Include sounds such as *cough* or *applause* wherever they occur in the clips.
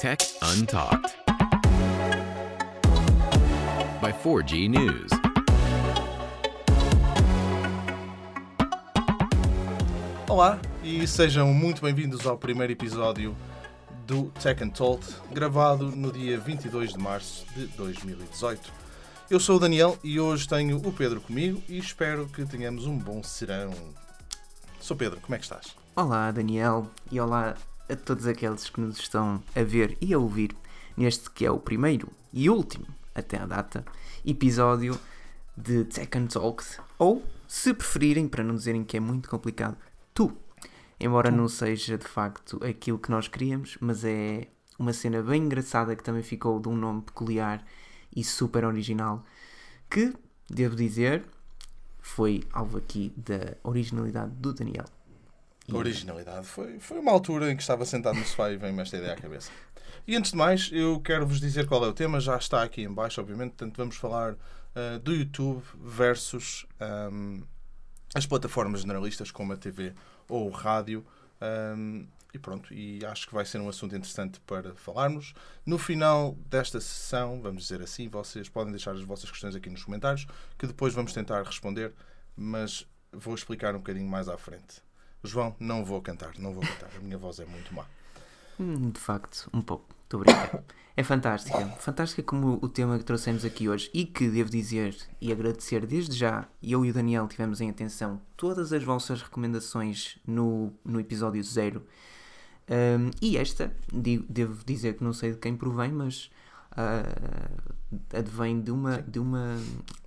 Tech Untalked by 4G News. Olá e sejam muito bem-vindos ao primeiro episódio do Tech Untold, gravado no dia 22 de março de 2018. Eu sou o Daniel e hoje tenho o Pedro comigo e espero que tenhamos um bom serão. Sou Pedro, como é que estás? Olá, Daniel, e olá a todos aqueles que nos estão a ver e a ouvir neste que é o primeiro e último, até à data, episódio de Tech Untalked, ou, se preferirem, para não dizerem que é muito complicado, tu. Embora não seja de facto aquilo que nós queríamos, mas é uma cena bem engraçada que também ficou de um nome peculiar e super original, que, devo dizer, foi alvo aqui da originalidade do Daniel. Originalidade foi, foi uma altura em que estava sentado no sofá e veio-me esta ideia à cabeça. E antes de mais, eu quero vos dizer qual é o tema, já está aqui em baixo, obviamente, portanto vamos falar uh, do YouTube versus um, as plataformas generalistas como a TV ou o rádio. Um, e pronto, e acho que vai ser um assunto interessante para falarmos. No final desta sessão, vamos dizer assim, vocês podem deixar as vossas questões aqui nos comentários, que depois vamos tentar responder, mas vou explicar um bocadinho mais à frente. João, não vou cantar, não vou cantar, a minha voz é muito má. Hum, de facto, um pouco. Estou a brincar. É fantástica. Fantástica como o tema que trouxemos aqui hoje e que devo dizer e agradecer desde já, eu e o Daniel tivemos em atenção todas as vossas recomendações no, no episódio zero. Um, e esta, digo, devo dizer que não sei de quem provém, mas uh, advém de uma, de, uma,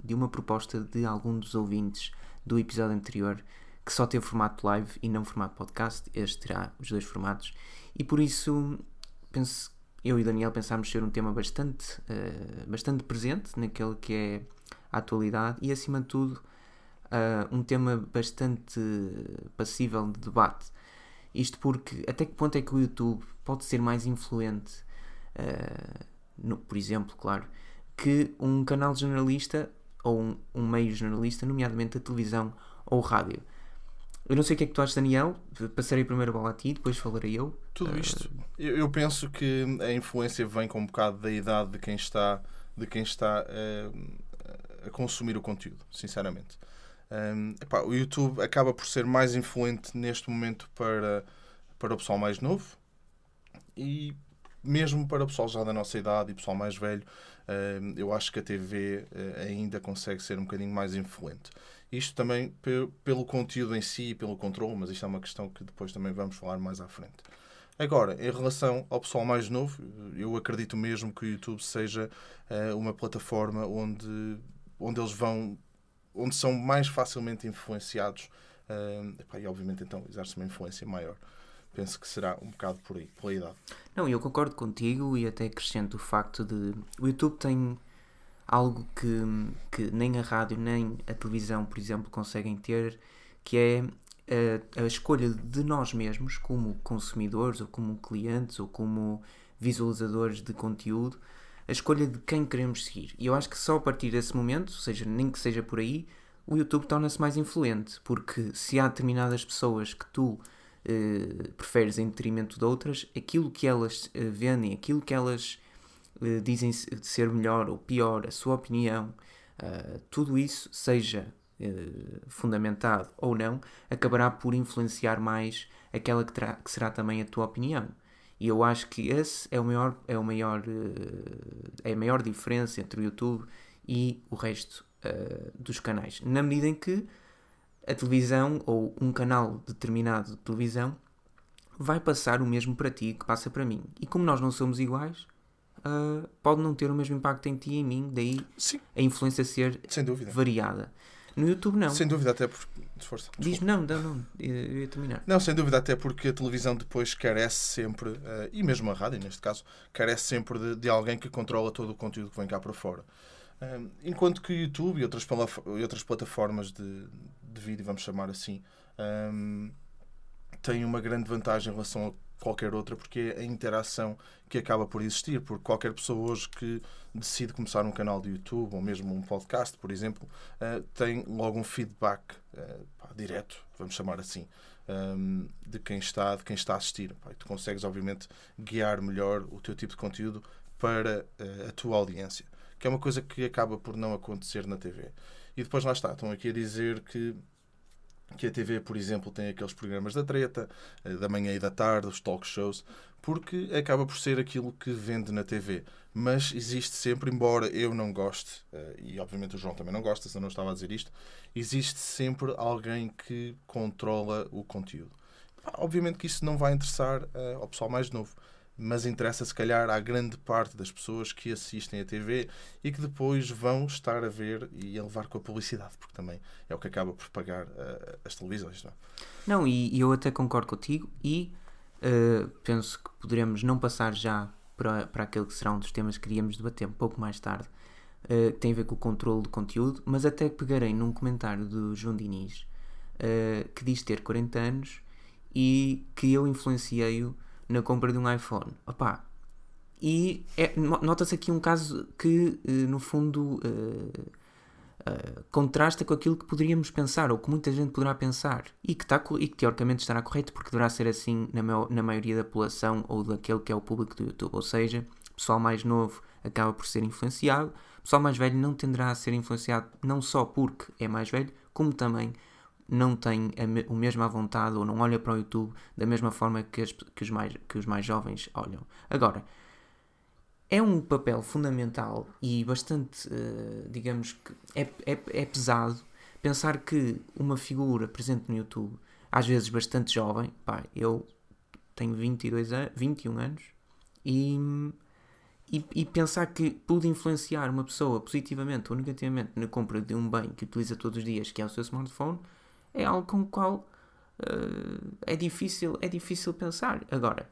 de uma proposta de algum dos ouvintes do episódio anterior que só teve formato live e não formato podcast. Este terá os dois formatos. E por isso, penso, eu e Daniel pensámos ser um tema bastante, uh, bastante presente naquele que é a atualidade e, acima de tudo, uh, um tema bastante passível de debate. Isto porque, até que ponto é que o YouTube pode ser mais influente, uh, no, por exemplo, claro, que um canal generalista ou um, um meio generalista, nomeadamente a televisão ou o rádio. Eu não sei o que é que tu achas, Daniel. Passarei primeiro a bola a ti, depois falarei eu. Tudo isto. Uh... Eu, eu, penso que a influência vem com um bocado da idade de quem está, de quem está uh, a consumir o conteúdo, sinceramente. Um, epá, o YouTube acaba por ser mais influente neste momento para, para o pessoal mais novo e mesmo para o pessoal já da nossa idade e pessoal mais velho, eu acho que a TV uh, ainda consegue ser um bocadinho mais influente. Isto também pelo conteúdo em si e pelo controle, mas isto é uma questão que depois também vamos falar mais à frente. Agora, em relação ao pessoal mais novo, eu acredito mesmo que o YouTube seja uh, uma plataforma onde, onde eles vão, onde são mais facilmente influenciados uh, epá, e obviamente então exerce uma influência maior. Penso que será um bocado por aí, pela idade. Não, eu concordo contigo e até acrescento o facto de o YouTube tem algo que, que nem a rádio nem a televisão, por exemplo, conseguem ter, que é a, a, escolha de nós mesmos, como consumidores, ou como clientes, ou como visualizadores de conteúdo, a escolha de quem queremos seguir. E eu acho que só a partir desse momento, ou seja, nem que seja por aí, o YouTube torna-se mais influente, porque se há determinadas pessoas que tu eh, preferes em detrimento de outras, aquilo que elas eh, vendem, aquilo que elas eh, dizem ser melhor ou pior, a sua opinião, uh, tudo isso, seja uh, fundamentado ou não, acabará por influenciar mais aquela que, que, será também a tua opinião. E eu acho que esse é o maior, é o maior, é a maior diferença entre o YouTube e o resto dos canais. Na medida em que a televisão ou um canal determinado de televisão vai passar o mesmo para ti que passa para mim. E como nós não somos iguais, uh, pode não ter o mesmo impacto em ti e em mim, daí Sim. a influência ser variada. No YouTube não. Sem dúvida, até porque. Força, Diz não, não, não, eu ia terminar. Não, sem dúvida, até porque a televisão depois carece sempre, uh, e mesmo a rádio neste caso, carece sempre de, de, alguém que controla todo o conteúdo que vem cá para fora. Uh, enquanto que o YouTube e outras, e outras plataformas de, de vídeo, vamos chamar assim, um, têm uma grande vantagem em relação a qualquer outra, porque é a interação que acaba por existir. Porque qualquer pessoa hoje que decide começar um canal de YouTube ou mesmo um podcast, por exemplo, uh, tem logo um feedback uh, pá, direto, vamos chamar assim. um, de quem está de quem está a assistir. Pá, tu consegues, obviamente, guiar melhor o teu tipo de conteúdo para uh, a tua audiência, que é uma coisa que acaba por não acontecer na TV. E depois lá está, estão aqui a dizer que que a TV, por exemplo, tem aqueles programas da treta, eh, da manhã e da tarde, os talk shows, porque acaba por ser aquilo que vende na TV. Mas existe sempre, embora eu não goste, eh, e obviamente o João também não gosta, se eu não estava a dizer isto, existe sempre alguém que controla o conteúdo. Obviamente que isso não vai interessar eh, ao pessoal mais novo mas interessa se calhar à grande parte das pessoas que assistem a TV e que depois vão estar a ver e a levar com a publicidade, porque também é o que acaba por pagar uh, as televisões. Não, é? não e, eu até concordo contigo e uh, penso que poderemos não passar já para, para aquele que será um dos temas que queríamos debater um pouco mais tarde, uh, que tem a ver com o controle de conteúdo, mas até pegarei num comentário do João Diniz, que diz ter 40 anos e que eu influenciei-o na compra de um iPhone. Opa, e é, nota-se aqui um caso que, eh, no fundo, uh, uh, contrasta com aquilo que poderíamos pensar, ou que muita gente poderá pensar, e que, está, e que teoricamente estará correto, porque deverá ser assim na, na maioria da população ou daquele que é o público do YouTube. Ou seja, pessoal mais novo acaba por ser influenciado, pessoal mais velho não tenderá a ser influenciado não só porque é mais velho, como também não tem o mesmo à vontade ou não olha para o YouTube da mesma forma que, as, que, os mais, que os mais jovens olham. Agora, é um papel fundamental e bastante, uh, digamos que é, é, é pesado pensar que uma figura presente no YouTube, às vezes bastante jovem, pá, eu tenho 22 anos, 21 anos e, e, e, pensar que pude influenciar uma pessoa positivamente ou negativamente na compra de um bem que utiliza todos os dias, que é o seu smartphone, é algo com o qual uh, é, difícil, é difícil pensar. Agora,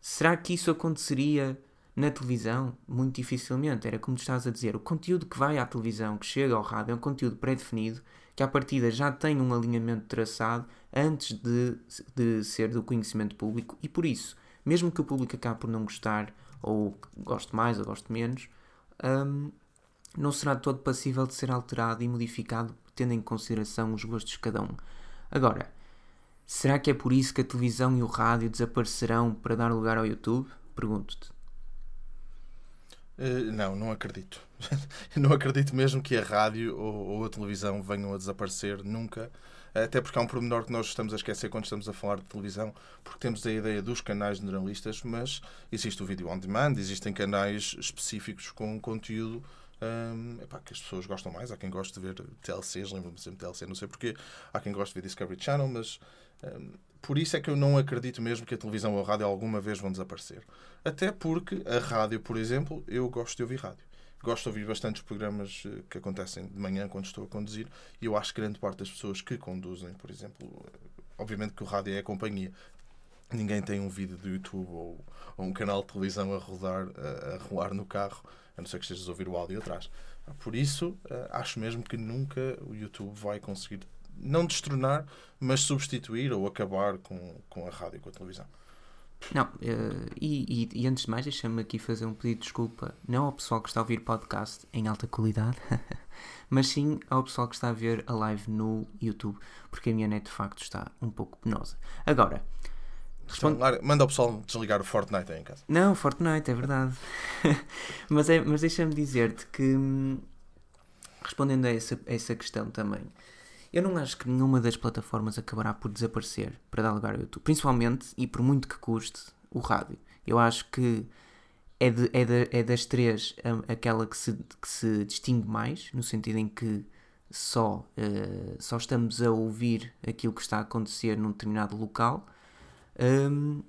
será que isso aconteceria na televisão? Muito dificilmente. Era como estás a dizer, o conteúdo que vai à televisão, que chega ao rádio, é um conteúdo pré-definido, que à partida já tem um alinhamento traçado antes de, de ser do conhecimento público e por isso, mesmo que o público acabe por não gostar, ou goste mais ou goste menos, um, não será todo passível de ser alterado e modificado tendo em consideração os gostos de cada um. Agora, será que é por isso que a televisão e o rádio desaparecerão para dar lugar ao YouTube? Pergunto-te. Uh, não, não acredito. *laughs* não acredito mesmo que a rádio ou, ou, a televisão venham a desaparecer nunca. Até porque há um pormenor que nós estamos a esquecer quando estamos a falar de televisão, porque temos a ideia dos canais generalistas, mas existe o vídeo on demand, existem canais específicos com conteúdo um, epá, que as pessoas gostam mais. Há quem goste de ver TLCs, lembro-me sempre de TLC, não sei porquê. Há quem goste de ver Discovery Channel, mas um, por isso é que eu não acredito mesmo que a televisão ou a rádio alguma vez vão desaparecer. Até porque a rádio, por exemplo, eu gosto de ouvir rádio. Gosto de ouvir bastantes programas eh, que acontecem de manhã quando estou a conduzir e eu acho que grande parte das pessoas que conduzem, por exemplo, obviamente que o rádio é a companhia, ninguém tem um vídeo do YouTube ou, ou um canal de televisão a rodar, a, a rolar no carro a não ser que estejas a ouvir o áudio atrás. Por isso, eh, acho mesmo que nunca o YouTube vai conseguir, não destronar, mas substituir ou acabar com, com a rádio e com a televisão. Não, uh, e, e, e, antes de mais, deixa-me aqui fazer um pedido de desculpa, não ao pessoal que está a ouvir podcast em alta qualidade, *laughs* mas sim ao pessoal que está a ver a live no YouTube, porque a minha net de facto está um pouco penosa. Agora, Responde... Então, manda o pessoal desligar o Fortnite aí em casa. Não, Fortnite, é verdade. *laughs* mas é, mas deixa-me dizer-te que, hum, respondendo a essa, a essa questão também, eu não acho que nenhuma das plataformas acabará por desaparecer para dar lugar ao YouTube. Principalmente, e por muito que custe, o rádio. Eu acho que é, de, é, de, é das três hum, aquela que se, que se distingue mais, no sentido em que só, uh, só estamos a ouvir aquilo que está a acontecer num determinado local um,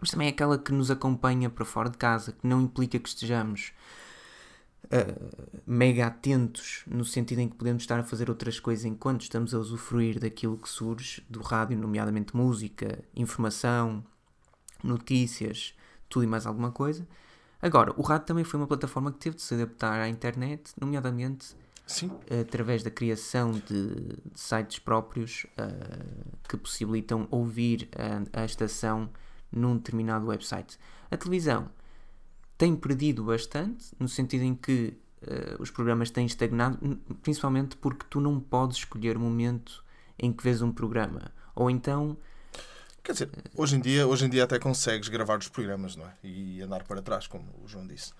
mas também é aquela que nos acompanha para fora de casa, que não implica que estejamos uh, mega atentos, no sentido em que podemos estar a fazer outras coisas enquanto estamos a usufruir daquilo que surge do rádio, nomeadamente música, informação, notícias, tudo e mais alguma coisa. Agora, o rádio também foi uma plataforma que teve de se adaptar à internet, nomeadamente Sim. através da criação de, de sites próprios uh, que possibilitam ouvir a, a, estação num determinado website. A televisão tem perdido bastante, no sentido em que uh, os programas têm estagnado, principalmente porque tu não podes escolher o momento em que vês um programa. Ou então, Quer dizer, hoje em dia, hoje em dia até consegues gravar os programas, não é? E andar para trás, como o João disse.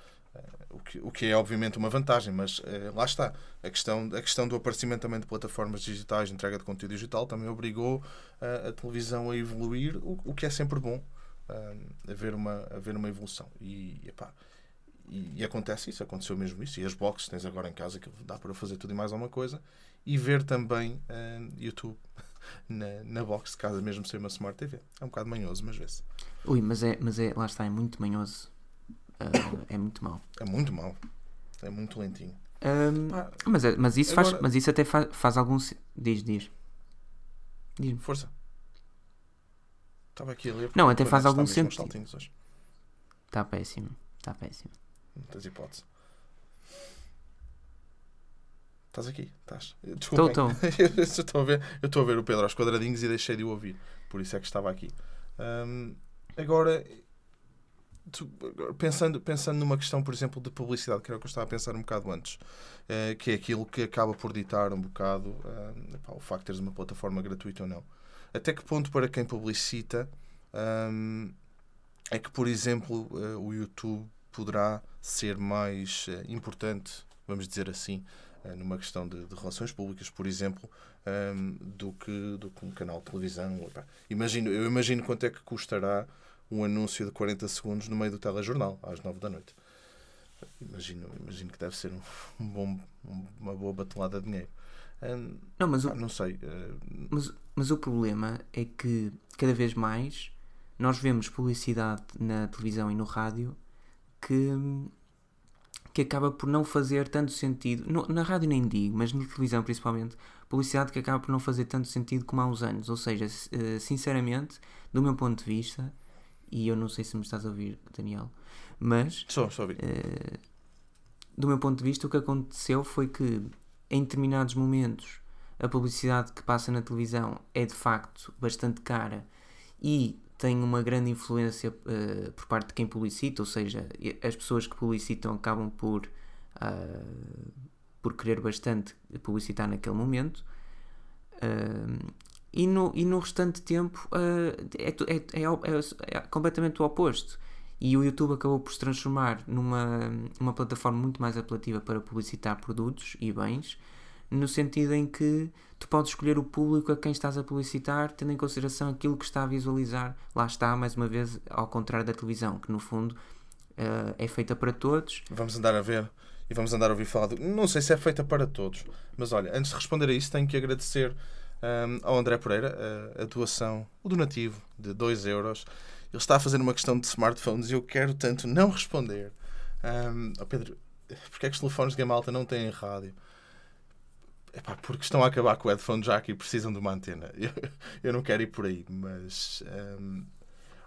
O que, o que é obviamente uma vantagem, mas eh, lá está. A questão, a questão do aparecimento também de plataformas digitais, de entrega de conteúdo digital, também obrigou eh, a televisão a evoluir, o, o que é sempre bom, eh, haver, uma, haver uma evolução. E, epá, e, e acontece isso, aconteceu mesmo isso. E as boxes tens agora em casa, que dá para fazer tudo e mais alguma coisa. E ver também eh, YouTube *laughs* na, na box de casa, mesmo sem uma Smart TV. É um bocado manhoso, mas vê-se. ui, mas é, mas é, lá está, é muito manhoso. É muito mau. É muito mau. É muito lentinho. Pá, mas, é- mas, isso faz, agora- mas isso até faz, faz algum. se- Diz, diz. Diz-me. força. Estava aqui a ler. Não, até faz está algum sentido. Está péssimo. Está péssimo. Não tens hipótese. Estás aqui? Estás? Estou, Desculpem. estou. *laughs* eu estou a estou a ver o Pedro aos quadradinhos e deixei de o ouvir. Por isso é que estava aqui. Hum, agora, tu- pensando, pensando numa questão, por exemplo, de publicidade, que era o que eu estava a pensar um bocado antes, eh, que é aquilo que acaba por ditar um bocado hum, epá, o facto de teres uma plataforma gratuita ou não. Até que ponto para quem publicita hum, é que, por exemplo, eh, o YouTube poderá ser mais eh, importante, vamos dizer assim, eh, numa questão de, de relações públicas, por exemplo, ehm, do, que, do que um canal de televisão. Imagino, eu imagino quanto é que custará um anúncio de 40 segundos no meio do telejornal, às 9 da noite. Imagino, imagino que deve ser um, um bom, um- uma boa batelada de dinheiro. Ehm, Não, mas o, pá, não sei. eh, Mas, mas o problema é que cada vez mais nós vemos publicidade na televisão e no rádio que, que acaba por não fazer tanto sentido. No- na rádio nem digo, mas na televisão principalmente, publicidade que acaba por não fazer tanto sentido como há uns anos. Ou seja, eh, sinceramente, do meu ponto de vista, e eu não sei se me estás a ouvir, Daniel, mas só, só ouvir. eh, do meu ponto de vista, o que aconteceu foi que em determinados momentos a publicidade que passa na televisão é de facto bastante cara e tem uma grande influência eh, por parte de quem publicita, ou seja, as pessoas que publicitam acabam por, ah, por querer bastante publicitar naquele momento. Ah, e, no, e no restante tempo ah, é, é, é, é- completamente o oposto. E o YouTube acabou por se transformar numa uma plataforma muito mais apelativa para publicitar produtos e bens, no sentido em que tu podes escolher o público a quem estás a publicitar, tendo em consideração aquilo que está a visualizar. Lá está, mais uma vez, ao contrário da televisão, que no fundo eh, é feita para todos. Vamos andar a ver e vamos andar a ouvir falar. Não sei se é feita para todos, mas olha, antes de responder a isso, tenho que agradecer hum, ao André Pereira a, a doação, o donativo de 2 euros. Ele está a fazer uma questão de smartphones e eu quero tanto não responder. Hum, oh Pedro, porque é que os telefones de gama alta não têm rádio? Epá, porque estão a acabar com o headphone jack e precisam de uma antena. *laughs* Eu, eu não quero ir por aí, mas. hum,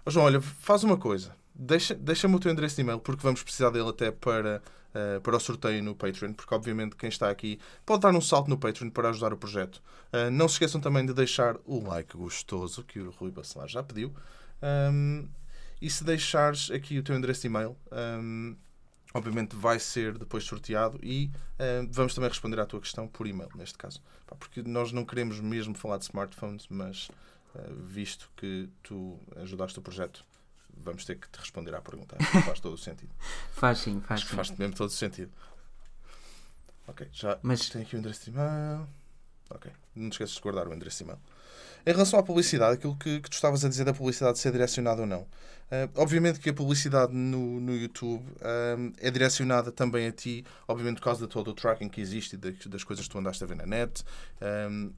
Ó João, olha, faz uma coisa. Deixa- Deixa-me o teu endereço de e-mail, porque vamos precisar dele até para, eh, para o sorteio no Patreon, porque obviamente quem está aqui pode dar um salto no Patreon para ajudar o projeto. Eh, não se esqueçam também de deixar o like gostoso, que o Rui Bacelar já pediu. Ahm, e se deixares aqui o teu endereço de e-mail, ahm, obviamente vai ser depois sorteado e ahm, vamos também responder à tua questão por e-mail, neste caso. Porque nós não queremos mesmo falar de smartphones, mas eh, visto que tu ajudaste o projeto, vamos ter que te responder à pergunta. Acho que faz todo o sentido. *laughs* Faz sim, faz Acho sim. faz mesmo todo o sentido. Ok, já Mas- tenho aqui o endereço de e-mail. Ok, não te esqueças de guardar o endereço de e-mail. Em relação à publicidade, aquilo que, que tu estavas a dizer da publicidade ser direcionada ou não. eh, obviamente que a publicidade no, no YouTube eh, é direcionada também a ti, obviamente por causa de todo o tracking que existe e das, das coisas que tu andaste a ver na net.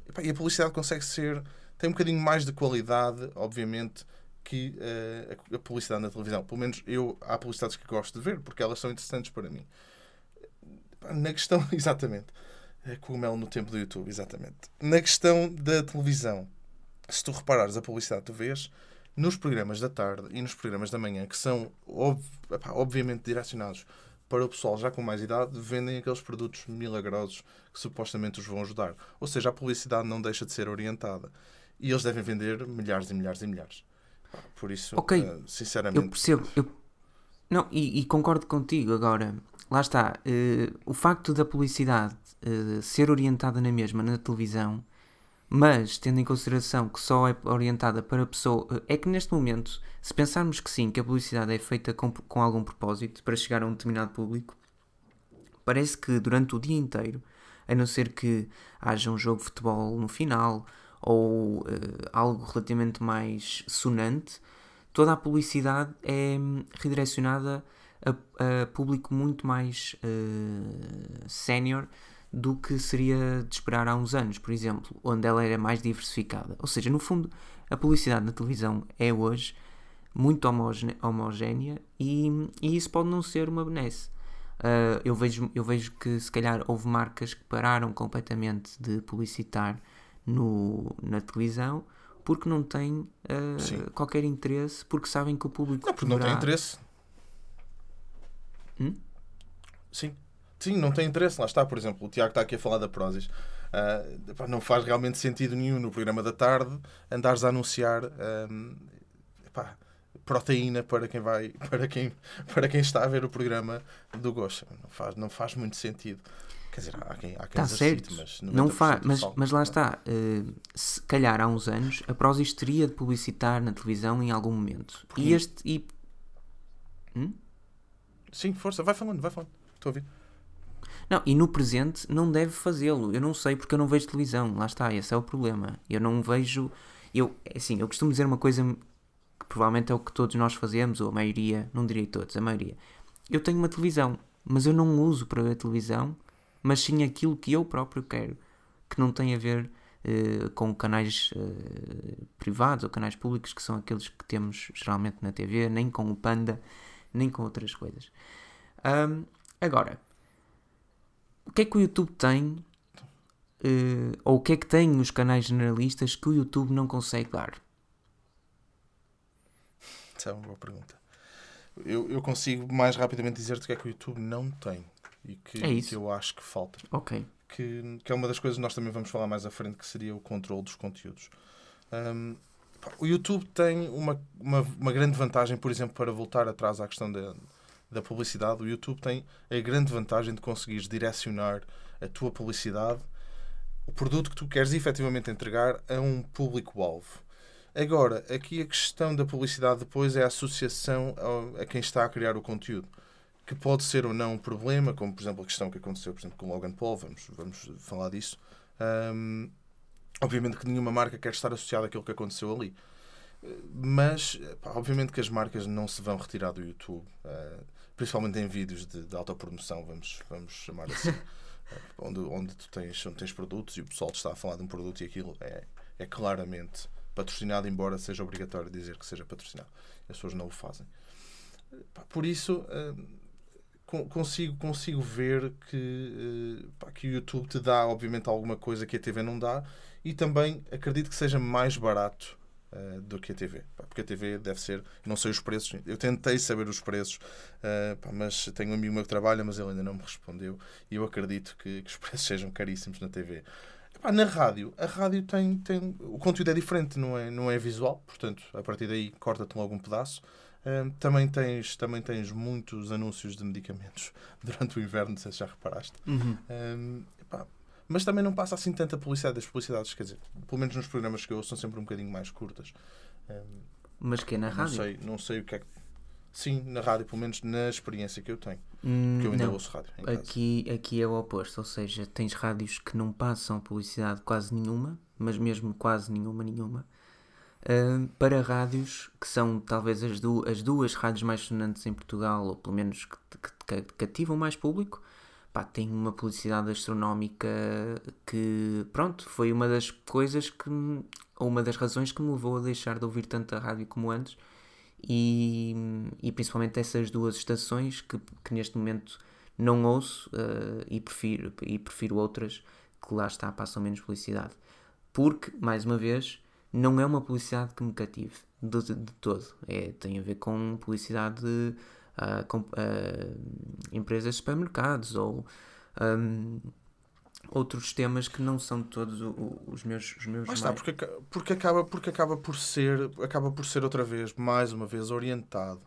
Epá, e a publicidade consegue ser, tem um bocadinho mais de qualidade, obviamente, que eh, a, publicidade na televisão. Pelo menos eu, há publicidades que gosto de ver, porque elas são interessantes para mim. Na questão, *laughs* exatamente. É cogumelo no tempo do YouTube, exatamente. Na questão da televisão, se tu reparares a publicidade que tu vês, nos programas da tarde e nos programas da manhã, que são ob- epá, obviamente direcionados para o pessoal já com mais idade, vendem aqueles produtos milagrosos que supostamente os vão ajudar. Ou seja, a publicidade não deixa de ser orientada. E eles devem vender milhares e milhares e milhares. Por isso, Ok, eh, sinceramente, Eu percebo. Eu... Não, e, e concordo contigo. Agora, lá está. eh, o facto da publicidade eh, ser orientada na mesma na televisão Mas, tendo em consideração que só é orientada para pessoa. É que neste momento, se pensarmos que sim, que a publicidade é feita com, com algum propósito para chegar a um determinado público, parece que durante o dia inteiro, a não ser que haja um jogo de futebol no final ou uh, algo relativamente mais sonante, toda a publicidade é hum, redirecionada a, a público muito mais uh, sénior do que seria de esperar há uns anos, por exemplo, onde ela era mais diversificada. Ou seja, no fundo, a publicidade na televisão é hoje muito homogénea e, e isso pode não ser uma benesse. Uh, eu, vejo, eu vejo que se calhar houve marcas que pararam completamente de publicitar no, na televisão porque não têm uh, qualquer interesse, porque sabem que o público. Não, porque poderá... não tem interesse. Hum? Sim. Sim, não tem interesse. Lá está, por exemplo, o Tiago está aqui a falar da Prozis. Uh, não faz realmente sentido nenhum no programa da tarde andares a anunciar um, epá, proteína para quem vai *laughs* para quem para quem está a ver o programa do Gosha. Não faz, não faz muito sentido. Quer dizer, há quem, há quem está certo. mas não faz, mas, mas lá está. Uh, se calhar há uns anos a Prozis teria de publicitar na televisão em algum momento. Porque... E este e hum? Sim, força, vai falando, vai falando. Estou a ouvir. Não, e no presente não deve fazê-lo. Eu não sei porque eu não vejo televisão. Lá está, esse é o problema. Eu não vejo. Eu, assim, eu costumo dizer uma coisa que provavelmente é o que todos nós fazemos, ou a maioria, não direi todos, a maioria. Eu tenho uma televisão, mas eu não uso para ver televisão, mas sim aquilo que eu próprio quero, que não tem a ver uh, com canais uh, privados ou canais públicos, que são aqueles que temos geralmente na TV, nem com o Panda, nem com outras coisas. Um, agora, o que é que o YouTube tem, uh, ou o que é que tem os canais generalistas que o YouTube não consegue dar? Essa é uma boa pergunta. Eu, eu consigo mais rapidamente dizer-te o que é que o YouTube não tem e que, é que eu acho que falta. Ok. Que, que é uma das coisas que nós também vamos falar mais à frente, que seria o controle dos conteúdos. Um, o YouTube tem uma, uma, uma, grande vantagem, por exemplo, para voltar atrás à questão da, da publicidade, o YouTube tem a grande vantagem de conseguires direcionar a tua publicidade, o produto que tu queres efetivamente entregar a um público-alvo. Agora, aqui a questão da publicidade depois é a associação a, quem está a criar o conteúdo, que pode ser ou não um problema, como por exemplo a questão que aconteceu por exemplo, com Logan Paul, vamos, vamos falar disso. Um, obviamente que nenhuma marca quer estar associada àquilo que aconteceu ali. Mas, pá, obviamente que as marcas não se vão retirar do YouTube. Uh, principalmente em vídeos de, de autopromoção, vamos, vamos chamar assim, *laughs* eh, onde, onde tu tens, onde tens produtos e o pessoal te está a falar de um produto e aquilo é, é claramente patrocinado, embora seja obrigatório dizer que seja patrocinado. As pessoas não o fazem. Por isso, eh, consigo, consigo ver que, eh, que o YouTube te dá, obviamente, alguma coisa que a TV não dá e também acredito que seja mais barato uh, do que a TV. Porque a TV deve ser, não sei os preços, eu tentei saber os preços, uh, pá, mas tenho um amigo meu que trabalha, mas ele ainda não me respondeu e eu acredito que, que os *laughs* preços sejam caríssimos na TV. Pá, na rádio, a rádio tem, tem. O conteúdo é diferente, não é, não é visual, portanto, a partir daí corta-te logo um pedaço. Uh, também, tens, também tens muitos anúncios de medicamentos *laughs* durante o inverno, não sei se já reparaste. Uhum. Pá, mas também não passa assim tanta publicidade. As publicidades, quer dizer, pelo menos nos programas que eu ouço, são sempre um bocadinho mais curtas. Um, mas que é na rádio? Não sei, não sei o que é que. Sim, na rádio, pelo menos na experiência que eu tenho. Hum, porque eu ainda não. ouço rádio. Aqui, aqui é o oposto, ou seja, tens rádios que não passam publicidade quase nenhuma, mas mesmo quase nenhuma, nenhuma. Para rádios que são talvez as, du as duas rádios mais sonantes em Portugal, ou pelo menos que, que, que cativam mais público, pá, tem uma publicidade astronómica que, pronto, foi uma das coisas que, ou uma das razões que me levou a deixar de ouvir tanta rádio como antes e, e principalmente essas duas estações que, que neste momento não ouço uh, e, prefiro, e prefiro outras que lá está, passam menos publicidade. Porque, mais uma vez, não é uma publicidade que me cative de, de, de todo. É, tem a ver com publicidade a, a empresas de supermercados ou um, outros temas que não são todos os meus os meus Mas está, porque, porque acaba porque acaba por ser acaba por ser outra vez mais uma vez orientado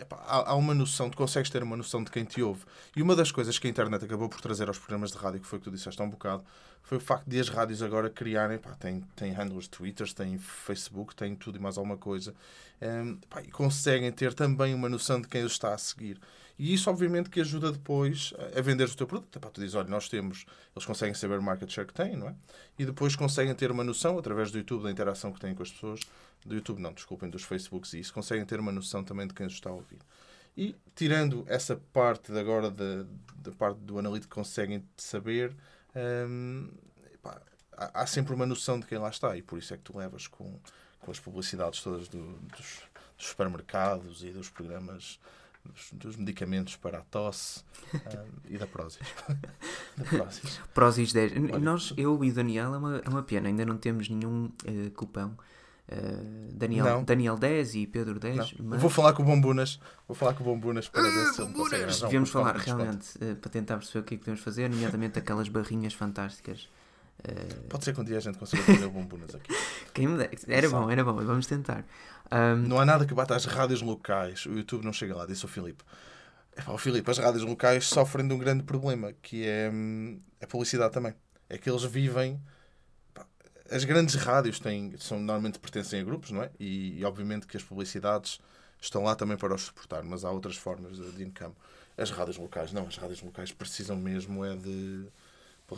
epá, há, há uma noção, tu consegues ter uma noção de quem te ouve. E uma das coisas que a internet acabou por trazer aos programas de rádio, que foi o que tu disseste há um bocado, foi o facto de as rádios agora criarem, pá, tem, tem handles de Twitter, tem Facebook, tem tudo e mais alguma coisa, um, pá, e conseguem ter também uma noção de quem os está a seguir. E isso, obviamente, que ajuda depois a vender o teu produto. Epá, tu dizes, olha, nós temos, eles conseguem saber o market share que têm, não é? E depois conseguem ter uma noção, através do YouTube, da interação que têm com as pessoas, do YouTube não, desculpem, dos Facebooks e isso, conseguem ter uma noção também de quem os está a ouvir. E tirando essa parte de agora da, parte do analítico conseguem saber, hum, epá, há, há, sempre uma noção de quem lá está e por isso é que tu levas com, com as publicidades todas do, dos, dos supermercados e dos programas dos, dos, medicamentos para a tosse um, e da Prozis. Prozis 10. Olha, Nós, eu e o Daniel, é uma, é uma pena, ainda não temos nenhum uh, cupão. Uh, Daniel, Daniel 10 e Pedro 10. Mas... Vou falar com o Bombunas. Vou falar com o Bombunas para ver se ele consegue Devíamos falar realmente uh, para tentar perceber o que é que podemos fazer, nomeadamente aquelas barrinhas fantásticas. Uh... Pode ser que um dia a gente consiga fazer Bombunas aqui. *laughs* Quem me Era bom, era bom, vamos tentar. Um... Não há nada que bata às rádios locais. O YouTube não chega lá, disse o Filipe. o Filipe, as rádios locais sofrem de um grande problema, que é hum, a publicidade também. É que eles vivem as grandes rádios têm, são, normalmente pertencem a grupos, não é? E, e, obviamente que as publicidades estão lá também para os suportar, mas há outras formas de, de income. As rádios locais, não, as rádios locais precisam mesmo é de,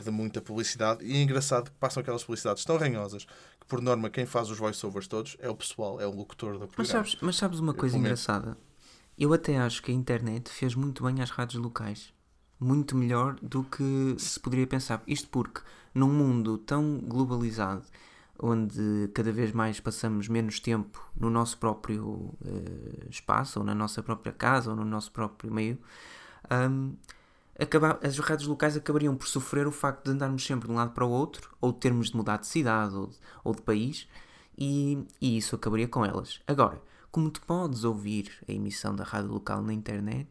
de muita publicidade. E é engraçado que passam aquelas publicidades tão ranhosas que, por norma, quem faz os voiceovers todos é o pessoal, é o locutor do programa. Mas sabes, mas sabes uma coisa engraçada? Eu até acho que a internet fez muito bem às rádios locais. Muito melhor do que se poderia pensar. Isto porque num mundo tão globalizado, onde cada vez mais passamos menos tempo no nosso próprio uh, espaço, ou na nossa própria casa, ou no nosso próprio meio, um, acabar, as rádios locais acabariam por sofrer o facto de andarmos sempre de um lado para o outro, ou de termos de mudar de cidade ou de, ou de país, e, e isso acabaria com elas. Agora, como tu podes ouvir a emissão da rádio local na internet,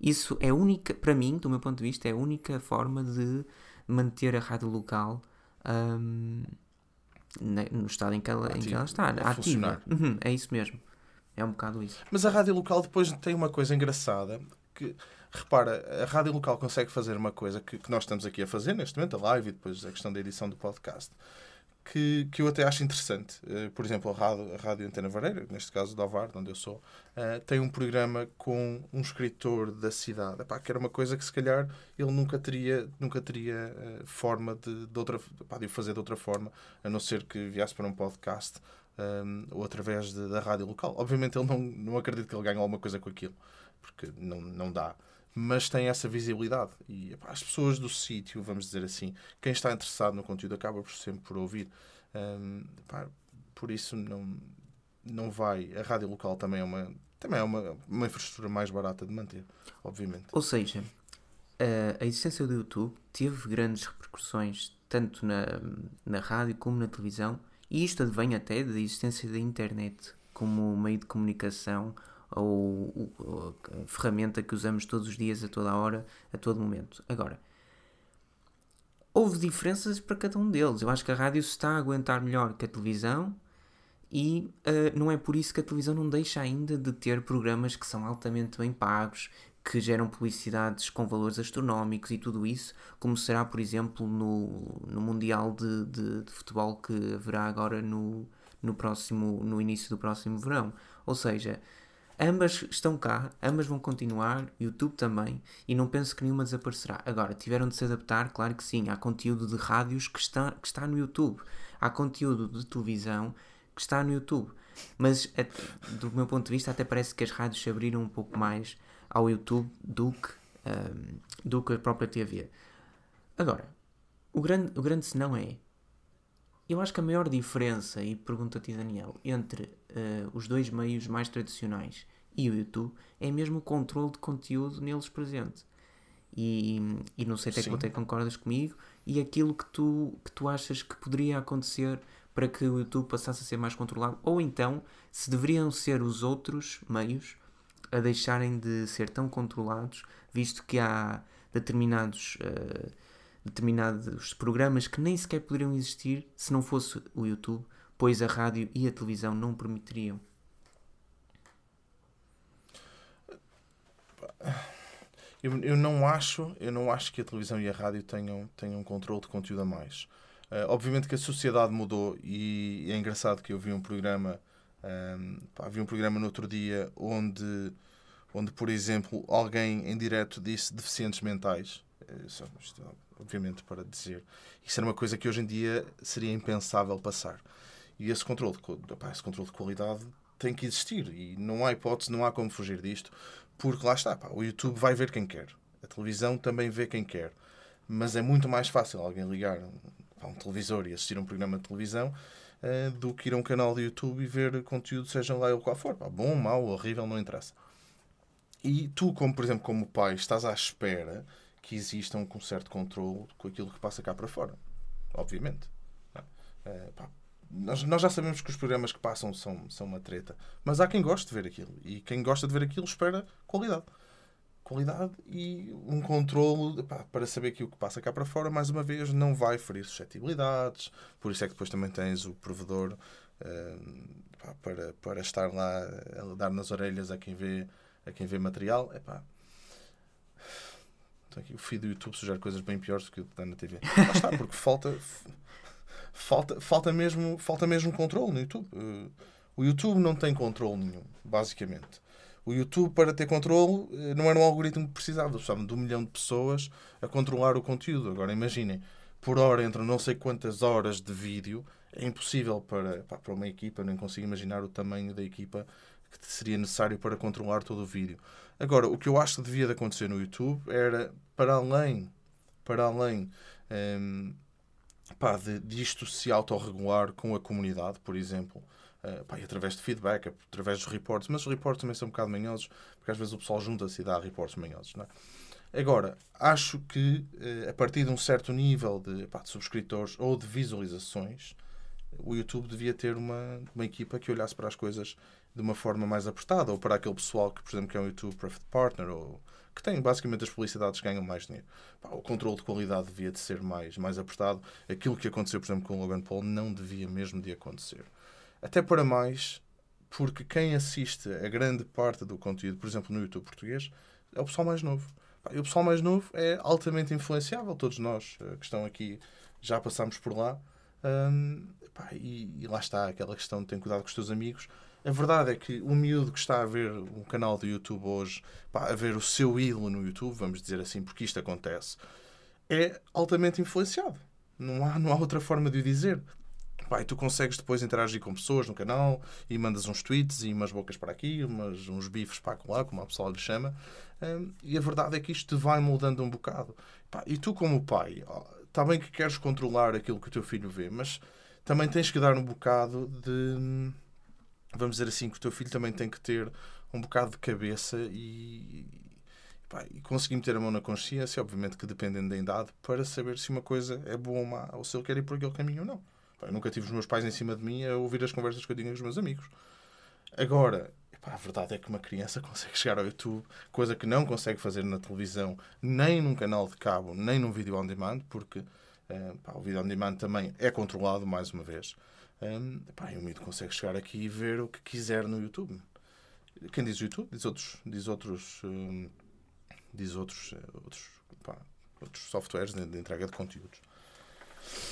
isso é única, para mim, do meu ponto de vista, é a única forma de manter a rádio local um, no estado em que ela, em que ela está, ativa. Uhum, é isso mesmo. É um bocado isso. Mas a rádio local depois tem uma coisa engraçada que repara, a rádio local consegue fazer uma coisa que, que, nós estamos aqui a fazer neste momento, a live e depois a questão da edição do podcast, que, que eu até acho interessante. Uh, por exemplo, a rádio, a rádio Antena Vareira, neste caso do Alvar, onde eu sou, uh, tem um programa com um escritor da cidade, Epá, que era uma coisa que se calhar ele nunca teria, nunca teria uh, forma de, de, outra, epá, de o fazer de outra forma, a não ser que viesse para um podcast um, ou através de, da rádio local. Obviamente ele não, não acredita que ele ganhe alguma coisa com aquilo, porque não, não dá mas tem essa visibilidade. E epá, as pessoas do sítio, vamos dizer assim, quem está interessado no conteúdo acaba por sempre por ouvir. Um, epá, por isso não, não vai. A rádio local também é uma, também é uma, uma infraestrutura mais barata de manter, obviamente. Ou seja, a, existência do YouTube teve grandes repercussões tanto na, na rádio como na televisão, e isto advém até da existência da internet como meio de comunicação ou, ou a ferramenta que usamos todos os dias, a toda a hora, a todo momento. Agora, houve diferenças para cada um deles. Eu acho que a rádio se está a aguentar melhor que a televisão e uh, não é por isso que a televisão não deixa ainda de ter programas que são altamente bem pagos, que geram publicidades com valores astronómicos e tudo isso, como será, por exemplo, no, no Mundial de, de, de Futebol que haverá agora no, no, próximo, no início do próximo verão. Ou seja, Ambas estão cá, ambas vão continuar, YouTube também, e não penso que nenhuma desaparecerá. Agora, tiveram de se adaptar, claro que sim. Há conteúdo de rádios que está, que está no YouTube, há conteúdo de televisão que está no YouTube. Mas, do meu ponto de vista, até parece que as rádios se abriram um pouco mais ao YouTube do que, um, do que a própria TV. Agora, o grande, o grande senão é eu acho que a maior diferença, e ti, Daniel, entre uh, os dois meios mais tradicionais e o YouTube é mesmo o controle de conteúdo neles presente. E, e não sei até quanto é que concordas comigo, e aquilo que tu, que tu achas que poderia acontecer para que o YouTube passasse a ser mais controlado, ou então se deveriam ser os outros meios a deixarem de ser tão controlados, visto que há determinados. Uh, determinados programas que nem sequer poderiam existir se não fosse o YouTube, pois a rádio e a televisão não permitiriam. Eu, eu não acho, eu não acho que a televisão e a rádio tenham, tenham controle de conteúdo a mais. Uh, obviamente que a sociedade mudou e é engraçado que eu vi um programa, um, pá, vi um programa no outro dia onde, onde, por exemplo, alguém em direto disse deficientes mentais. Isso, isto, obviamente, para dizer. Isso era uma coisa que hoje em dia seria impensável passar. E esse controle de, pá, esse controle de qualidade tem que existir e não há hipótese, não há como fugir disto, porque lá está, o YouTube vai ver quem quer, a televisão também vê quem quer, mas é muito mais fácil alguém ligar a um televisor e assistir a um programa de televisão uh, do que ir a um canal de YouTube e ver conteúdo, seja lá ele qual for, bom, mau, horrível, não interessa. E tu, como por exemplo, como pai, estás à espera que exista um certo controle com aquilo que passa cá para fora, obviamente. Uh, pá, nós, nós já sabemos que os programas que passam são, são uma treta, mas há quem goste de ver aquilo. E quem gosta de ver aquilo espera qualidade. Qualidade e um controle pá, para saber que o que passa cá para fora, mais uma vez, não vai ferir suscetibilidades. Por isso é que depois também tens o provedor uh, pá, para, para estar lá a dar nas orelhas a quem vê, a quem vê material. Aqui, o feed do YouTube sugere coisas bem piores do que o que dá na TV. Lá está, porque falta falta, falta, mesmo, falta mesmo controle no YouTube. Uh, o YouTube não tem controle nenhum, basicamente. O YouTube, para ter controle, eh, não era um algoritmo que precisava. Precisava de um milhão de pessoas a controlar o conteúdo. Agora, imaginem, por hora entram não sei quantas horas de vídeo. É impossível para, para uma equipa, nem consigo imaginar o tamanho da equipa que seria necessário para controlar todo o vídeo. Agora, o que eu acho que devia de acontecer no YouTube era, para além, para além um, pá, de, de isto se autorregular com a comunidade, por exemplo, uh, pá, através de feedback, através dos reportes, mas os reportes também são um bocado manhosos, porque às vezes o pessoal junta-se e dá reportes manhosos, não é? Agora, acho que uh, a partir de um certo nível de, pá, de subscritores ou de visualizações, o YouTube devia ter uma, uma equipa que olhasse para as coisas de uma forma mais apertada, ou para aquele pessoal que, por exemplo, que é um YouTube Profit Partner, ou que tem basicamente as publicidades que ganham mais dinheiro. Pá, o controle de qualidade devia de ser mais, mais apertado. Aquilo que aconteceu, por exemplo, com o Logan Paul não devia mesmo de acontecer. Até para mais, porque quem assiste a grande parte do conteúdo, por exemplo, no YouTube português, é o pessoal mais novo. Pá, e o pessoal mais novo é altamente influenciável. Todos nós eh, que estão aqui já passamos por lá. Hum, pá, e, e, lá está aquela questão de ter cuidado com os teus amigos. A verdade é que o miúdo que está a ver um canal do YouTube hoje, pá, a ver o seu ídolo no YouTube, vamos dizer assim, porque isto acontece, é altamente influenciado. Não há, não há outra forma de o dizer. Pá, tu consegues depois interagir com pessoas no canal e mandas uns tweets e umas bocas para aqui, umas, uns bifes para lá, como a pessoa lhe chama. Um, e a verdade é que isto te vai moldando um bocado. Pá, e tu, como pai, está bem que queres controlar aquilo que o teu filho vê, mas também tens que dar um bocado de vamos dizer assim, que o teu filho também tem que ter um bocado de cabeça e, pá, e conseguir meter a mão na consciência, obviamente que dependendo da idade, para saber se uma coisa é boa ou má, ou se ele quer ir por aquele caminho ou não. Pá, eu nunca tive os meus pais em cima de mim a ouvir as conversas que eu tinha com os meus amigos. Agora, pá, a verdade é que uma criança *laughs* consegue chegar ao YouTube, coisa que não consegue fazer na televisão, nem num canal de cabo, nem num vídeo on demand, porque uh, pá, o vídeo on demand também é controlado, mais uma vez. Um, pá, o miúdo consegue chegar aqui e ver o que quiser no YouTube. Quem diz YouTube diz outros, diz outros, um, diz outros, eh, outros, pá, outros softwares de, de, entrega de conteúdos.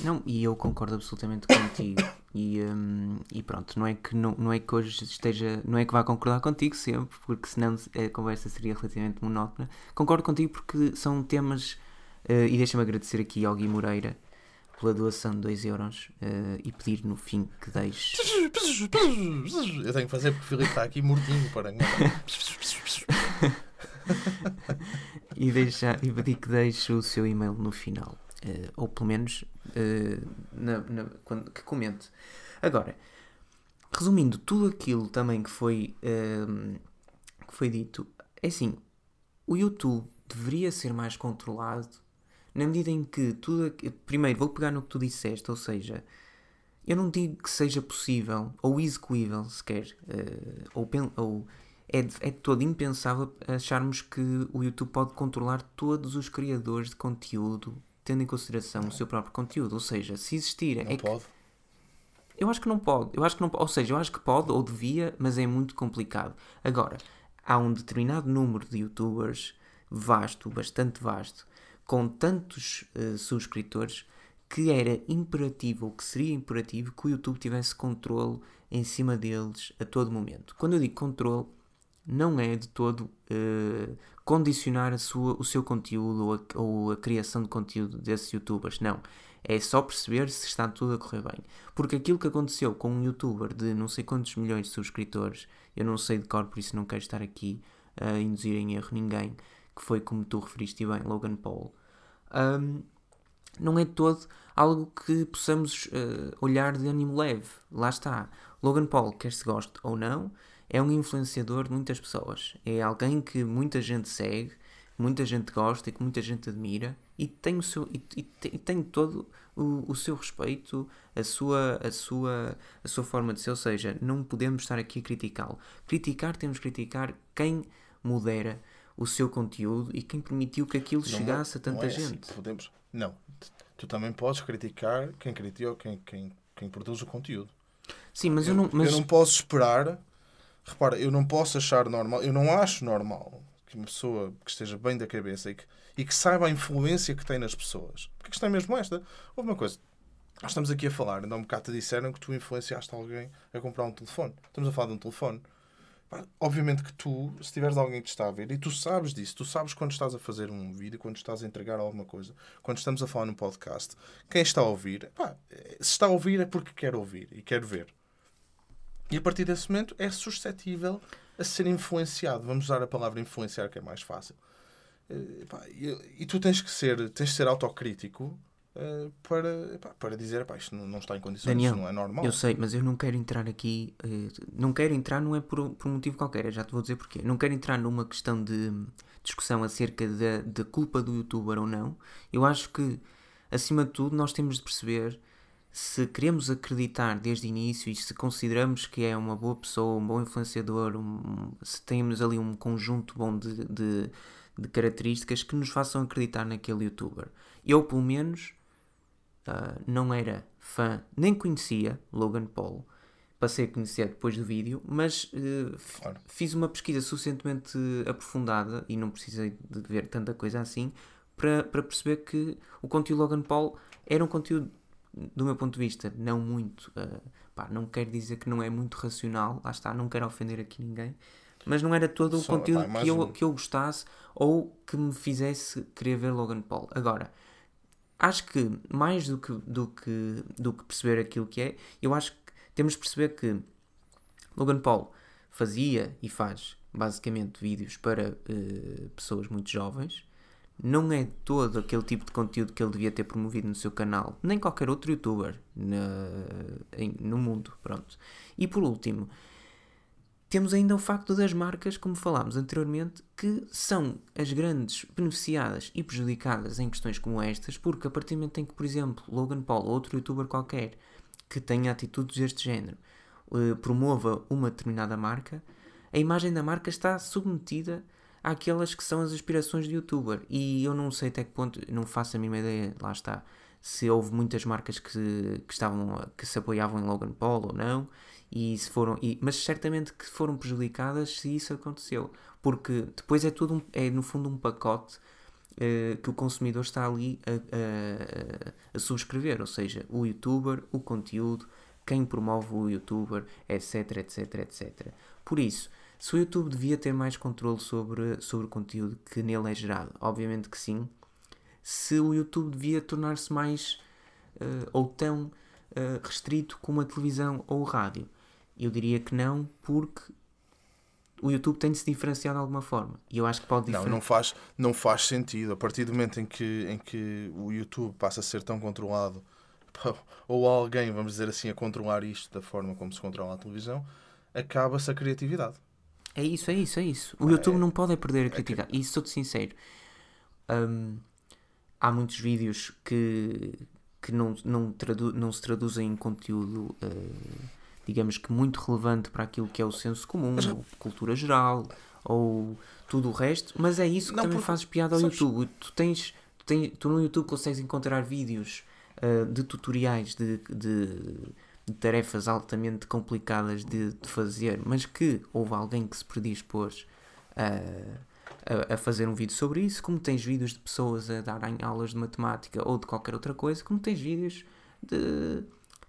Não, e eu concordo absolutamente contigo. E, um, e pronto, não é, que, não, não é que hoje esteja. Não é que vá concordar contigo sempre, porque senão a conversa seria relativamente monótona. Concordo contigo porque são temas. Uh, e deixa-me agradecer aqui ao Gui Moreira, pela doação de 2 euros uh, e pedir no fim que deixe. Eu tenho que fazer porque o Filipe está aqui mortinho para *laughs* e, deixar, e pedir que deixe o seu e-mail no final. Uh, ou pelo menos uh, na, na, quando, que comente. Agora, resumindo tudo aquilo também que foi, que foi dito, é assim: o YouTube deveria ser mais controlado na medida em que tudo. Primeiro, vou pegar no que tu disseste, ou seja, eu não digo que seja possível ou execuível sequer, uh, ou, ou é, de, é todo impensável acharmos que o YouTube pode controlar todos os criadores de conteúdo, tendo em consideração não. o seu próprio conteúdo. Ou seja, se existir. Não é pode. Que, eu acho que não pode. Eu acho que não, ou seja, eu acho que pode ou devia, mas é muito complicado. Agora, há um determinado número de youtubers vasto, bastante vasto, com tantos uh, subscritores, que era imperativo, ou que seria imperativo, que o YouTube tivesse controle em cima deles a todo momento. Quando eu digo controle, não é de todo uh, condicionar a sua, o seu conteúdo ou a, ou a criação de conteúdo desses youtubers, não. É só perceber se está tudo a correr bem. Porque aquilo que aconteceu com um youtuber de não sei quantos milhões de subscritores, eu não sei de cor, por isso não quero estar aqui a induzir em erro ninguém, que foi como tu referiste bem, Logan Paul. Um, não é todo algo que possamos uh, olhar de ânimo leve. Lá está. Logan Paul, quer se goste ou não, é um influenciador de muitas pessoas. É alguém que muita gente segue, muita gente gosta e que muita gente admira e tem o seu e, e, e tem todo o, o, seu respeito, a sua a sua a sua forma de ser, ou seja, não podemos estar aqui a criticá-lo. Criticar temos que criticar quem modera o seu conteúdo e quem permitiu que aquilo não é- chegasse é, a tanta é gente. Assim. Podemos, não, tu também podes criticar quem critica quem, quem, quem produz o conteúdo. Sim, mas eu, eu não mas... eu não posso esperar repara, eu não posso achar normal, eu não acho normal que uma pessoa que esteja bem da cabeça e que, e que saiba a influência que tem nas pessoas. Porque a questão é mesmo esta. Houve uma coisa. Nós estamos aqui a falar, ainda há um bocado te disseram que tu influenciaste alguém a comprar um telefone. Estamos a falar de um telefone. Obviamente que tu, se tiveres alguém que te está a ver, e tu sabes disso, tu sabes quando estás a fazer um vídeo, quando estás a entregar alguma coisa, quando estamos a falar num podcast, quem está a ouvir, pá, se está a ouvir é porque quer ouvir e quer ver. E a partir desse momento é suscetível a ser influenciado. Vamos usar a palavra influenciar, que é mais fácil. Eh, e, tu tens que ser, tens que ser autocrítico eh, para, para dizer pá, isto não está em condições, Daniel, isto não é normal. Eu sei, mas eu não quero entrar aqui. Eh, não quero entrar, não é por, por um motivo qualquer, já te vou dizer porquê. Não quero entrar numa questão de discussão acerca da, da culpa do youtuber ou não. Eu acho que, acima de tudo, nós temos de perceber se queremos acreditar desde o início e se consideramos que é uma boa pessoa, um bom influenciador, um, se temos ali um conjunto bom de, de, de, características que nos façam acreditar naquele youtuber. Eu, pelo menos, uh, não era fã, nem conhecia Logan Paul. Passei a conhecer depois do vídeo, mas uh, claro. fiz uma pesquisa suficientemente aprofundada e não precisei de ver tanta coisa assim para, para perceber que o conteúdo Logan Paul era um conteúdo do meu ponto de vista, não muito. Uh, pá, não quero dizer que não é muito racional, lá está, não quero ofender aqui ninguém, mas não era todo o Só, conteúdo que, eu, um... que eu gostasse ou que me fizesse querer ver Logan Paul. Agora, acho que mais do que, do que, do que perceber aquilo que é, eu acho que temos de perceber que Logan Paul fazia e faz basicamente vídeos para uh, pessoas muito jovens não é todo aquele tipo de conteúdo que ele devia ter promovido no seu canal, nem qualquer outro youtuber na, em, no mundo. Pronto. E por último, temos ainda o facto das marcas, como falámos anteriormente, que são as grandes beneficiadas e prejudicadas em questões como estas, porque a partir do momento em que, por exemplo, Logan Paul ou outro youtuber qualquer que tenha atitudes deste género eh, promova uma determinada marca, a imagem da marca está submetida àquelas que são as aspirações de youtuber. E eu não sei até que ponto, não faço a mínima ideia, lá está, se houve muitas marcas que, que, estavam, que se apoiavam em Logan Paul ou não, e se foram, e, mas certamente que foram prejudicadas se isso aconteceu. Porque depois é tudo, um, é no fundo um pacote uh, que o consumidor está ali a, a, a subscrever, ou seja, o youtuber, o conteúdo, quem promove o youtuber, etc, etc, etc. Por isso, se o YouTube devia ter mais controle sobre, sobre o conteúdo que nele é gerado, obviamente que sim. Se o YouTube devia tornar-se mais uh, ou tão uh, restrito como a televisão ou o rádio, eu diria que não, porque o YouTube tem de se diferenciar de alguma forma. E eu acho que pode diferenciar. Não, não faz, não faz sentido. A partir do momento em que, em que o YouTube passa a ser tão controlado, *laughs* ou alguém, vamos dizer assim, a controlar isto da forma como se controla a televisão, acaba-se a criatividade. É isso, é isso, é isso. O YouTube é, não pode perder a crítica. É que... E sou-te sincero. Um, há muitos vídeos que, que não, não, tradu não se traduzem em conteúdo, uh, digamos que muito relevante para aquilo que é o senso comum, mas... ou cultura geral, ou tudo o resto, mas é isso que não, também porque... fazes piada ao Sabes... YouTube. Tu tens, tu tens, tu no YouTube consegues encontrar vídeos uh, de tutoriais de, de de tarefas altamente complicadas de, de, fazer, mas que houve alguém que se predispôs a, a, a fazer um vídeo sobre isso, como tens vídeos de pessoas a darem aulas de matemática ou de qualquer outra coisa, como tens vídeos de,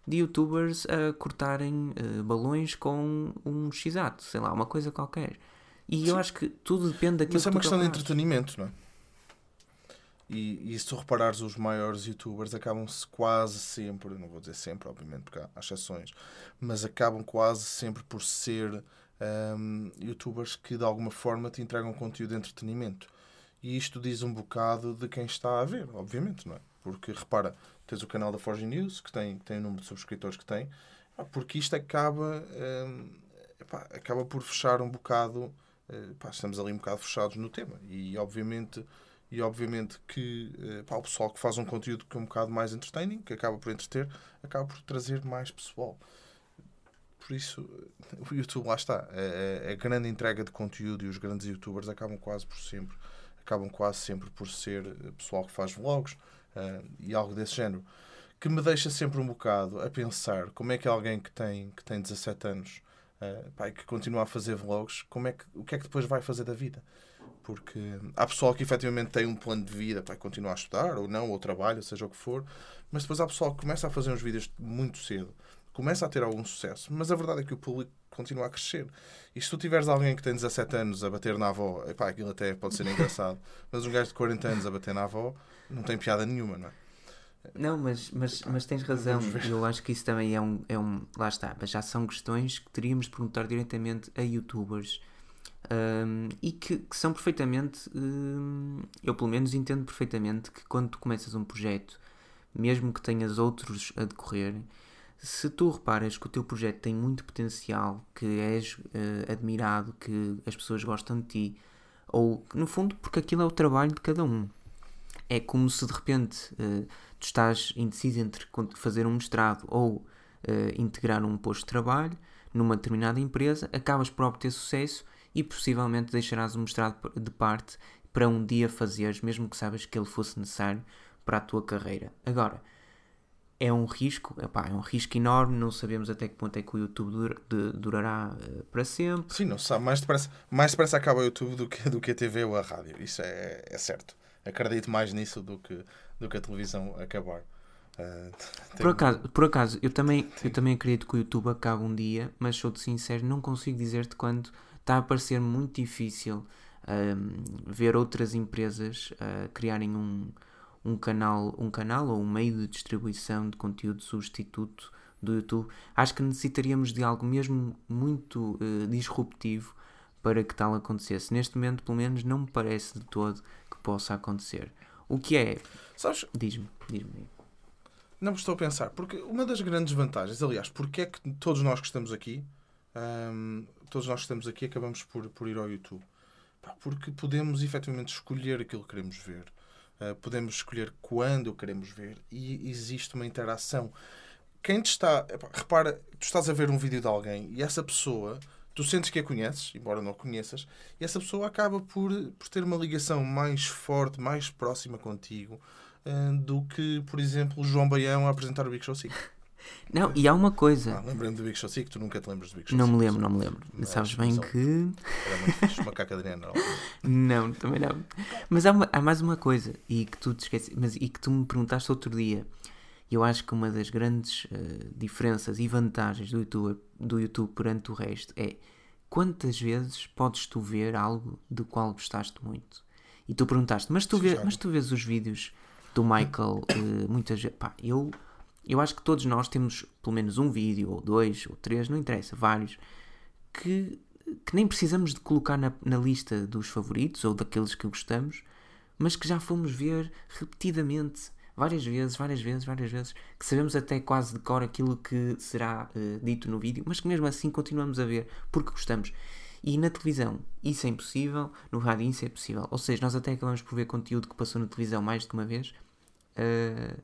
de youtubers a cortarem uh, balões com um x-ato, sei lá, uma coisa qualquer. E Sim. eu acho que tudo depende daquilo Mas que é uma questão de entretenimento, não é? E, e se tu reparares, os maiores youtubers acabam-se quase sempre, não vou dizer sempre, obviamente, porque há exceções, mas acabam quase sempre por ser um, youtubers que de alguma forma te entregam conteúdo de entretenimento. E isto diz um bocado de quem está a ver, obviamente, não é? Porque repara, tens o canal da Forge News, que tem, tem o número de subscritores que tem, porque isto acaba, um, epá, acaba por fechar um bocado. Epá, estamos ali um bocado fechados no tema. E obviamente e obviamente que uh, pá, o pessoal que faz um conteúdo que é um bocado mais entertaining, que acaba por entreter, acaba por trazer mais pessoal. Por isso, *laughs* o YouTube lá está. A, a, a, grande entrega de conteúdo e os grandes youtubers acabam quase por sempre, acabam quase sempre por ser eh, pessoal que faz vlogs uh, e algo desse género. Que me deixa sempre um bocado a pensar como é que alguém que tem, que tem 17 anos uh, pá, que continua a fazer vlogs, como é que, o que é que depois vai fazer da vida? porque há pessoal que efetivamente tem um plano de vida para continuar a estudar ou não, ou trabalha, seja o que for, mas depois há pessoal que começa a fazer uns vídeos muito cedo, começa a ter algum sucesso, mas a verdade é que o público continua a crescer. E se tu tiveres alguém que tem 17 anos a bater na avó, epá, aquilo até pode ser engraçado, *laughs* mas um gajo de 40 anos a bater na avó não tem piada nenhuma, não é? Não, mas, mas, mas tens razão. Eu acho que isso também é um, é um. Lá está, mas já são questões que teríamos de perguntar diretamente a youtubers um, e que, que, são perfeitamente. Um, eu, pelo menos, entendo perfeitamente que quando tu começas um projeto, mesmo que tenhas outros a decorrer, se tu reparas que o teu projeto tem muito potencial, que és uh, admirado, que as pessoas gostam de ti, ou no fundo, porque aquilo é o trabalho de cada um. É como se de repente uh, tu estás indeciso entre fazer um mestrado ou uh, integrar um posto de trabalho numa determinada empresa, acabas por obter sucesso e possivelmente deixarás o mestrado de parte para um dia fazeres, mesmo que sabes que ele fosse necessário para a tua carreira. Agora, é um risco, epá, é um risco enorme, não sabemos até que ponto é que o YouTube dur de, durará uh, para sempre. Sim, não sabe, mais depressa, mais depressa acaba o YouTube do que, do que a TV ou a rádio, isso é, é certo. Acredito mais nisso do que, do que a televisão acabar. Uh, *laughs* por, acaso, por acaso, eu também, eu também acredito que o YouTube acabe um dia, mas sou-te sincero, não consigo dizer-te quando está a parecer muito difícil um, ver outras empresas uh, criarem um, um, canal, um canal ou um meio de distribuição de conteúdo substituto do YouTube. Acho que necessitaríamos de algo mesmo muito uh, disruptivo para que tal acontecesse. Neste momento, pelo menos, não me parece de todo que possa acontecer. O que é? Sabes? Diz-me, diz-me. Não estou a pensar, porque uma das grandes vantagens, aliás, porque é que todos nós que estamos aqui todos nós que estamos aqui acabamos por, por ir ao YouTube. porque podemos efetivamente escolher aquilo que queremos ver. Uh, podemos escolher quando queremos ver e existe uma interação. Quem te está. repara, tu estás a ver um vídeo de alguém e essa pessoa, tu sentes que a conheces, embora não a conheças, e essa pessoa acaba por, por ter uma ligação mais forte, mais próxima contigo uh, do que, por exemplo, João Baião a apresentar o Big Show 5. Não, e há uma coisa. Ah, Lembrei-me do Big Show que tu nunca te lembras do Big Show Não me lembro, não me lembro. Mas Sabes bem que. Era muito fixe, macaca Adriana. *laughs* não, também não. Mas há, uma, há, mais uma coisa e que tu te mas, e que tu me perguntaste outro dia. E eu acho que uma das grandes uh, diferenças e vantagens do YouTube, do YouTube perante o resto é quantas vezes podes tu ver algo do qual gostaste muito. E tu perguntaste, mas tu, vê, mas tu vês os vídeos do Michael uh, muitas vezes. Pá, eu eu acho que todos nós temos pelo menos um vídeo, ou dois, ou três, não interessa, vários, que, que nem precisamos de colocar na, na lista dos favoritos ou daqueles que gostamos, mas que já fomos ver repetidamente, várias vezes, várias vezes, várias vezes, que sabemos até quase de cor aquilo que será uh, dito no vídeo, mas que mesmo assim continuamos a ver porque gostamos. E na televisão isso é impossível, no rádio isso é possível. Ou seja, nós até acabamos por ver conteúdo que passou na televisão mais de uma vez. Uh,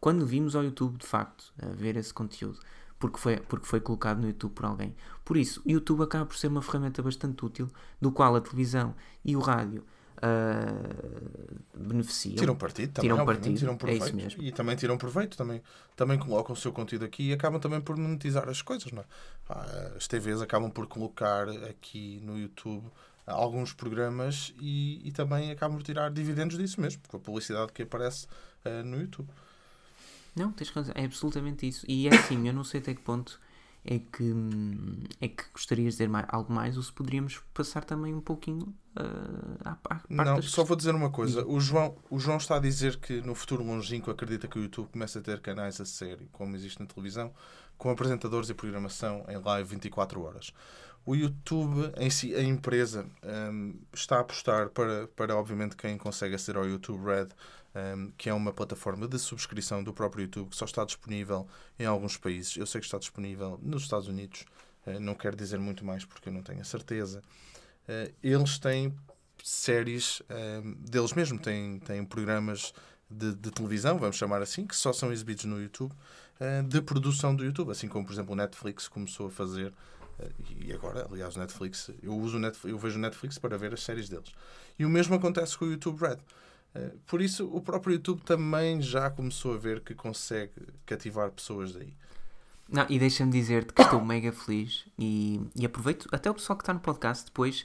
quando vimos ao YouTube de facto a ver esse conteúdo, porque foi, porque foi colocado no YouTube por alguém. Por isso, o YouTube acaba por ser uma ferramenta bastante útil, do qual a televisão e o rádio uh, beneficiam. Tiram partido também, Tiram obviamente, partido, tiram é proveito. isso mesmo. E também tiram proveito, também, também colocam o seu conteúdo aqui e acabam também por monetizar as coisas, não é? As TVs acabam por colocar aqui no YouTube alguns programas e, e também acabam por tirar dividendos disso mesmo, com a publicidade que aparece eh, no YouTube. Não, tens razão, é absolutamente isso. E é assim, eu não sei até que ponto é que, é que gostarias de dizer mais, algo mais ou se poderíamos passar também um pouquinho uh, à, à parte Não, só vou dizer uma coisa. O João, o João está a dizer que no futuro longínquo acredita que o YouTube começa a ter canais a sério, como existe na televisão, com apresentadores e programação em live 24 horas. O YouTube em si, a empresa, hum, está a apostar para, para, obviamente, quem consegue aceder ao YouTube Red, hum, que é uma plataforma de subscrição do próprio YouTube, que só está disponível em alguns países. Eu sei que está disponível nos Estados Unidos, eh, não quero dizer muito mais porque eu não tenho a certeza. Eh, eles têm séries hum, deles mesmos, têm, têm programas de, de televisão, vamos chamar assim, que só são exibidos no YouTube, eh, de produção do YouTube, assim como, por exemplo, o Netflix começou a fazer e agora, aliás, o Netflix, eu uso Netflix, eu vejo o Netflix para ver as séries deles. E o mesmo acontece com o YouTube Red. Eh, Por isso, o próprio YouTube também já começou a ver que consegue cativar pessoas daí. Não, e deixa-me dizer-te que estou mega feliz e, e aproveito, até o pessoal que está no podcast, depois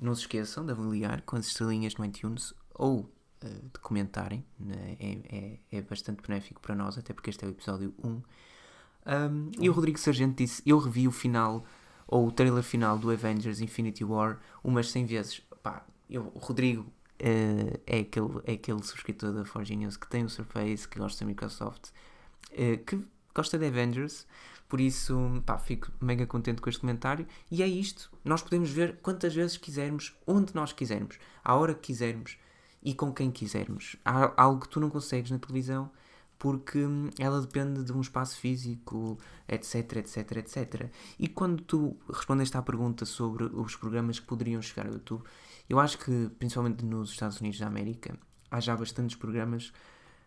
não se esqueçam de avaliar com as estrelinhas no iTunes ou uh, de comentarem, né? é, é, é bastante benéfico para nós, até porque este é o episódio 1. Um, e o Rodrigo Sargento disse: Eu revi o final, ou o trailer final do Avengers Infinity War umas 100 vezes. Pá, eu, Rodrigo uh, é, aquele, é aquele subscritor da Forge News que tem o Surface, que gosta da Microsoft, uh, que gosta de Avengers, por isso pá, fico mega contente com este comentário. E é isto: nós podemos ver quantas vezes quisermos, onde nós quisermos, à hora que quisermos e com quem quisermos. Há algo que tu não consegues na televisão porque hum, ela depende de um espaço físico, etc, etc, etc. E quando tu respondeste à pergunta sobre os programas que poderiam chegar ao YouTube, eu acho que, principalmente nos Estados Unidos da América, há já bastantes programas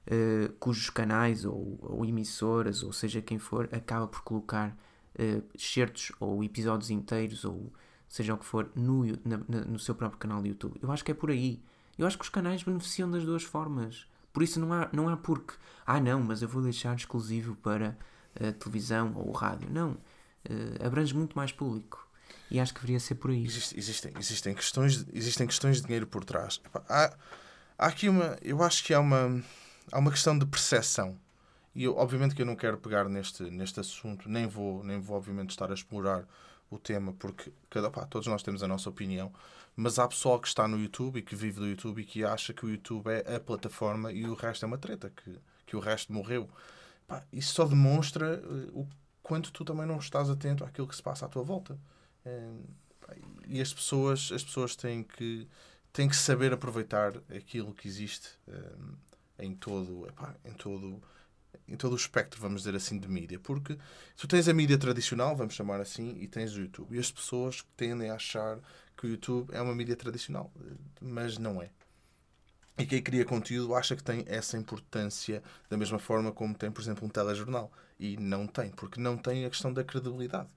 uh, cujos canais ou, ou, emissoras, ou seja quem for, acaba por colocar uh, excertos ou episódios inteiros, ou seja o que for, no, na, no seu próprio canal de YouTube. Eu acho que é por aí. Eu acho que os canais beneficiam das duas formas. Por isso não há, não há porque, ah não, mas eu vou deixar exclusivo para a televisão ou o rádio. Não. Uh, abrange muito mais público. E acho que deveria ser por aí. Existe, existem, existem, questões, existem questões de dinheiro por trás. Há, há aqui uma. Eu acho que há uma, há uma questão de percepção. E eu, obviamente que eu não quero pegar neste, neste assunto, nem vou, nem vou obviamente estar a explorar o tema, porque cada, pá, todos nós temos a nossa opinião, mas há pessoal que está no YouTube e que vive do YouTube e que acha que o YouTube é a plataforma e o resto é uma treta, que, que o resto morreu. Pá, isso só demonstra uh, o quanto tu também não estás atento àquilo que se passa à tua volta. E as pessoas, as pessoas têm, que, têm que saber aproveitar aquilo que existe em todo, epá, em todo em todo o espectro, vamos dizer assim, de mídia. Porque tu tens a mídia tradicional, vamos chamar assim, e tens o YouTube. E as pessoas tendem a achar que o YouTube é uma mídia tradicional, mas não é. E quem cria conteúdo acha que tem essa importância da mesma forma como tem, por exemplo, um telejornal. E não tem, porque não tem a questão da credibilidade.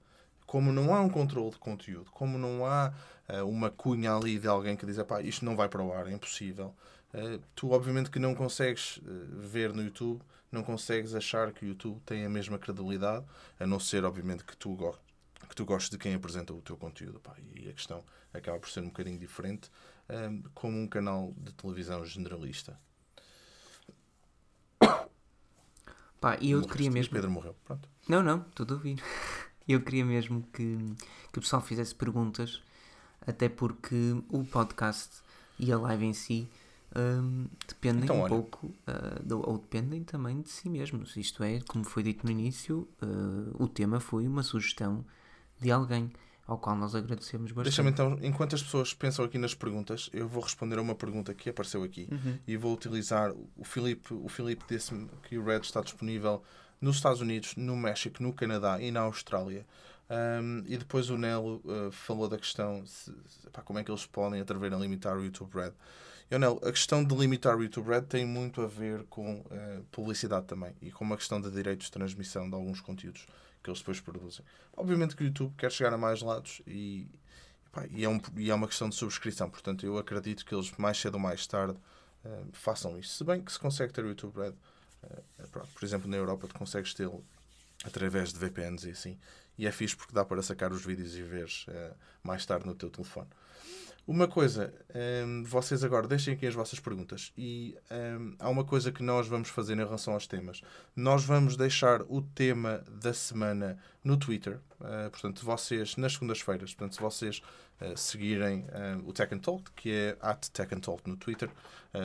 Como não há um controle de conteúdo, como não há uh, uma cunha ali de alguém que diz, isto não vai para o ar, é impossível. Uh, tu, obviamente, que não consegues uh, ver no YouTube, não consegues achar que o YouTube tem a mesma credibilidade, a não ser, obviamente, que tu, go que tu gostes de quem apresenta o teu conteúdo. Pá, e a questão acaba por ser um bocadinho diferente, um, como um canal de televisão generalista. Pá, e eu Morreste, queria mesmo. Pedro morreu. Pronto. Não, não, tudo ouvir. *laughs* Eu queria mesmo que, que o pessoal fizesse perguntas, até porque o podcast e a live em si um, dependem Então, um olha. pouco, uh, do- ou dependem também de si mesmos. Isto é, como foi dito no início, uh, o tema foi uma sugestão de alguém, ao qual nós agradecemos Deixa-me bastante. então, enquanto as pessoas pensam aqui nas perguntas, eu vou responder a uma pergunta que apareceu aqui Uhum. e vou utilizar o Filipe. O Filipe disse-me que o Red está disponível nos Estados Unidos, no México, no Canadá e na Austrália. Um, e depois o Nelo uh, falou da questão se, pá, como é que eles podem atrever a limitar o YouTube Red. E o Nelo, a questão de limitar o YouTube Red tem muito a ver com uh, publicidade também e com uma questão de direitos de transmissão de alguns conteúdos que eles depois produzem. Obviamente que o YouTube quer chegar a mais lados e pá, e, é um, e é uma questão de subscrição. Portanto, eu acredito que eles mais cedo ou mais tarde eh, façam isso. Se bem que se consegue ter o YouTube Red, por exemplo, na Europa, tu consegues tê-lo através de VPNs e assim. E é fixe porque dá para sacar os vídeos e ver eh, mais tarde no teu telefone. Uma coisa, hum, vocês agora deixem aqui as vossas perguntas e hum, há uma coisa que nós vamos fazer em relação aos temas. Nós vamos deixar o tema da semana no Twitter. Uh, portanto, vocês, nas segundas-feiras, portanto, se vocês seguirem uh, o Tech and Talk, que é at Tech and Talk no Twitter,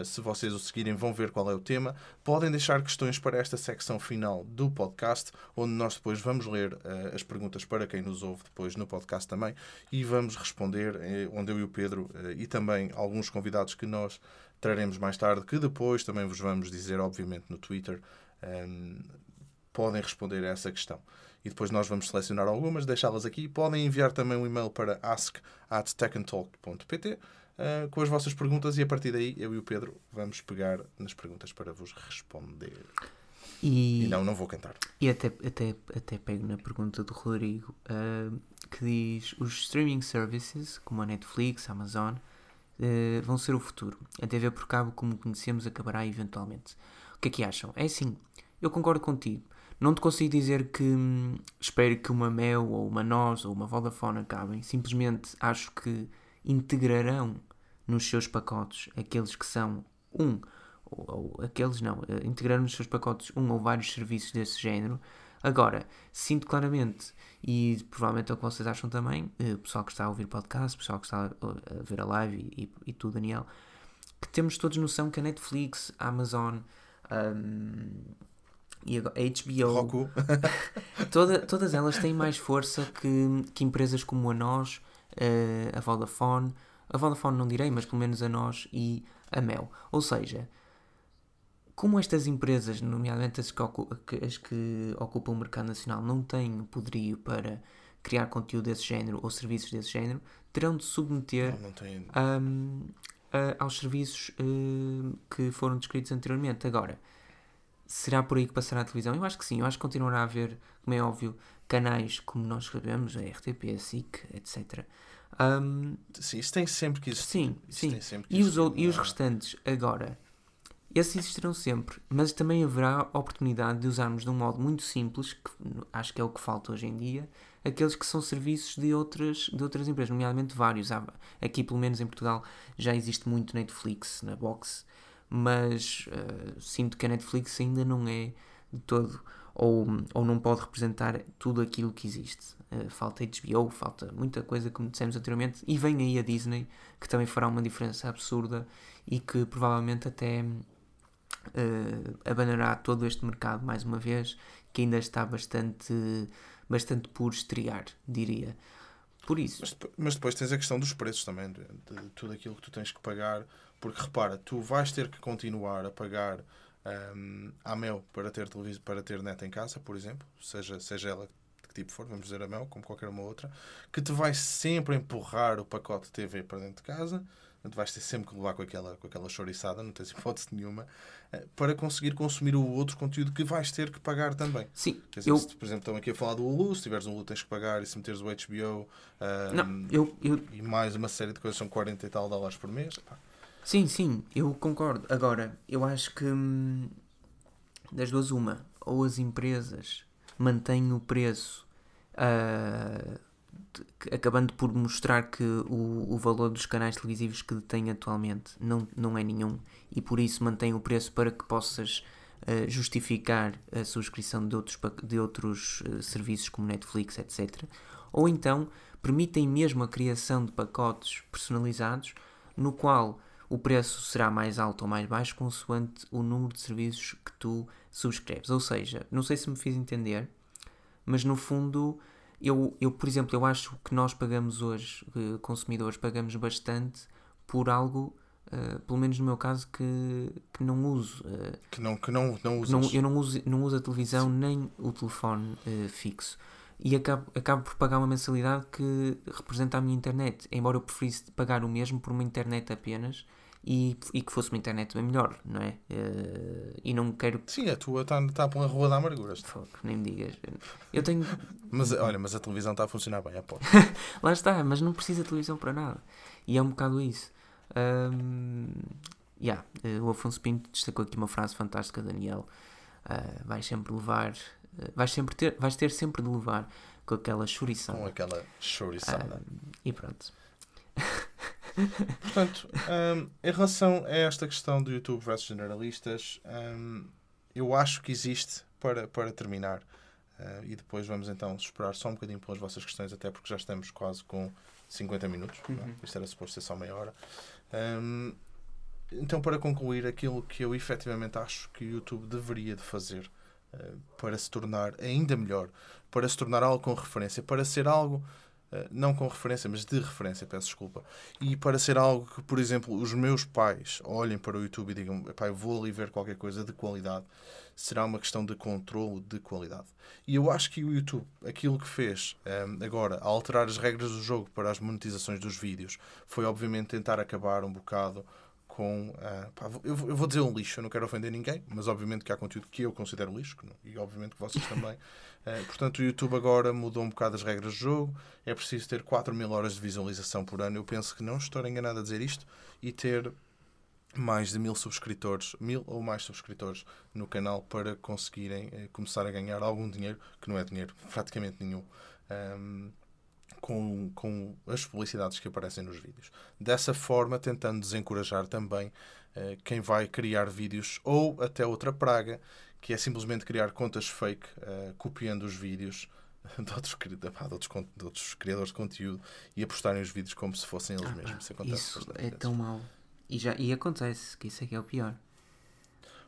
se vocês o seguirem, vão ver qual é o tema. Podem deixar questões para esta secção final do podcast, onde nós depois vamos ler as perguntas para quem nos ouve depois no podcast também e vamos responder, onde eu e o Pedro e também alguns convidados que nós traremos mais tarde, que depois também vos vamos dizer, obviamente, no Twitter. Podem responder a essa questão e depois nós vamos selecionar algumas, deixá-las aqui. Podem enviar também um e-mail para ask.techandtalk.pt uh, eh, com as vossas perguntas e a partir daí eu e o Pedro vamos pegar nas perguntas para vos responder. E, e não, não vou cantar. E até, até, até pego na pergunta do Rodrigo uh, que diz: os streaming services, como a Netflix, a Amazon, uh, vão ser o futuro. A TV por cabo, como conhecemos, acabará eventualmente. O que é que acham? É assim, eu concordo contigo. Não te consigo dizer que hum, espero que uma Mel ou uma Nós ou uma Vodafone acabem. Simplesmente acho que integrarão nos seus pacotes aqueles que são um ou, ou aqueles não, uh, integrarão nos seus pacotes um ou vários serviços desse género. Agora, sinto claramente, e provavelmente é o que vocês acham também, uh, o pessoal que está a ouvir podcast, o pessoal que está a ver a live e, e, e tu, Daniel, que temos todos noção que a Netflix, a Amazon, um, e agora, a HBO, *laughs* toda, todas elas têm mais força que, que empresas como a nós, uh, a Vodafone, a Vodafone não direi, mas pelo menos a nós e a Mel. Ou seja, como estas empresas, nomeadamente as que, as que ocupam o mercado nacional, não têm poderio para criar conteúdo desse género ou serviços desse género, terão de submeter não, não um, aos serviços uh, que foram descritos anteriormente. Agora, será por aí que passará a televisão? Eu acho que sim, eu acho que continuará a haver, como é óbvio, canais como nós sabemos, a RTP, a SIC, etc. Um, sim, isso tem sempre que existir. Sim, sim. e, os, e os restantes, agora, esses existirão sempre, mas também haverá oportunidade de usarmos de um modo muito simples, que acho que é o que falta hoje em dia, aqueles que são serviços de outras, de outras empresas, nomeadamente vários. Aqui, pelo menos em Portugal, já existe muito Netflix na box mas uh, sinto que a Netflix ainda não é de todo ou, ou não pode representar tudo aquilo que existe. Uh, falta HBO, falta muita coisa, como dissemos anteriormente, e vem aí a Disney, que também fará uma diferença absurda e que provavelmente até uh, abandonará todo este mercado mais uma vez, que ainda está bastante, bastante por estrear, diria. Por isso. Mas, mas depois tens a questão dos preços também, de, de tudo aquilo que tu tens que pagar porque repara, tu vais ter que continuar a pagar um, à Mel para ter, televisão, para ter net em casa, por exemplo, seja, seja ela de que tipo for, vamos dizer a Mel, como qualquer uma outra, que te vai sempre empurrar o pacote de TV para dentro de casa, tu vais ter sempre que levar com aquela, com aquela choriçada, não tens *laughs* hipótese nenhuma, eh, para conseguir consumir o outro conteúdo que vais ter que pagar também. Sim. Quer dizer, eu... se, por exemplo, estão aqui a falar do Hulu, se tiveres um Hulu tens que pagar, e se meteres o HBO um, não, eu, eu... e mais uma série de coisas, são 40 e tal dólares por mês. Pá. Sim, sim, eu concordo. Agora, eu acho que hum, das duas, uma, ou as empresas mantêm o preço, uh, acabando por mostrar que o, o valor dos canais televisivos que detêm atualmente não, não é nenhum, e por isso mantêm o preço para que possas uh, justificar a subscrição de outros, de outros uh, serviços como Netflix, etc. Ou então permitem mesmo a criação de pacotes personalizados no qual o preço será mais alto ou mais baixo consoante o número de serviços que tu subscreves. Ou seja, não sei se me fiz entender, mas no fundo, eu, eu por exemplo, eu acho que nós pagamos hoje, eh, consumidores, pagamos bastante por algo, uh, pelo menos no meu caso, que, que não uso. Uh, que não, que não, não usas. Não, eu não uso, não uso a televisão Sim. nem o telefone uh, fixo e acabo, acabo por pagar uma mensalidade que representa a minha internet. Embora eu preferisse pagar o mesmo por uma internet apenas, e, e que fosse uma internet bem melhor, não é? Eh, e não quero que. Sim, a tua está tá pela rua da amargura. Fogo, nem me digas. Eu tenho. *laughs* Mas olha, mas a televisão está a funcionar bem, aposto. *laughs* Lá está, mas não precisa de televisão para nada. E é um bocado isso. Ahm, yeah, eh, o Afonso Pinto destacou aqui uma frase fantástica, Daniel. Ah, vais sempre levar. eh, vais, sempre ter, vais ter sempre de levar com aquela churiçada. Com aquela chouriçada. Ah, e pronto. Portanto, hum, em relação a esta questão do YouTube versus generalistas, hum, eu acho que existe para, para terminar. Uh, e depois vamos então esperar só um bocadinho pelas vossas questões, até porque já estamos quase com 50 minutos. é? Uhum. Isto era suposto ser só meia hora. Hum, então, para concluir, aquilo que eu efetivamente acho que o YouTube deveria de fazer uh, para se tornar ainda melhor, para se tornar algo com referência, para ser algo não com referência, mas de referência, peço desculpa, e para ser algo que, por exemplo, os meus pais olhem para o YouTube e digam, pai, vou ali ver qualquer coisa de qualidade, será uma questão de controle de qualidade. E eu acho que o YouTube, aquilo que fez um, agora, a alterar as regras do jogo para as monetizações dos vídeos, foi obviamente tentar acabar um bocado com. ah, pá, eu, eu vou dizer um lixo, eu não quero ofender ninguém, mas obviamente que há conteúdo que eu considero lixo, e obviamente que vocês também. *laughs* Ah, portanto, o YouTube agora mudou um bocado as regras do jogo. É preciso ter 4 mil horas de visualização por ano. Eu penso que não estou enganado a dizer isto. E ter mais de mil subscritores, mil ou mais subscritores no canal para conseguirem eh, começar a ganhar algum dinheiro, que não é dinheiro praticamente nenhum, ahm, com, com as publicidades que aparecem nos vídeos. Dessa forma, tentando desencorajar também eh, quem vai criar vídeos ou até outra praga, que é simplesmente criar contas fake, eh, copiando os vídeos *laughs* de outros, de, outros, de outros criadores de conteúdo e a postarem os vídeos como se fossem eles Ah, mesmos. pá, Isso acontece Isso é vezes. tão mau. E, já, e acontece, que isso é que é o pior.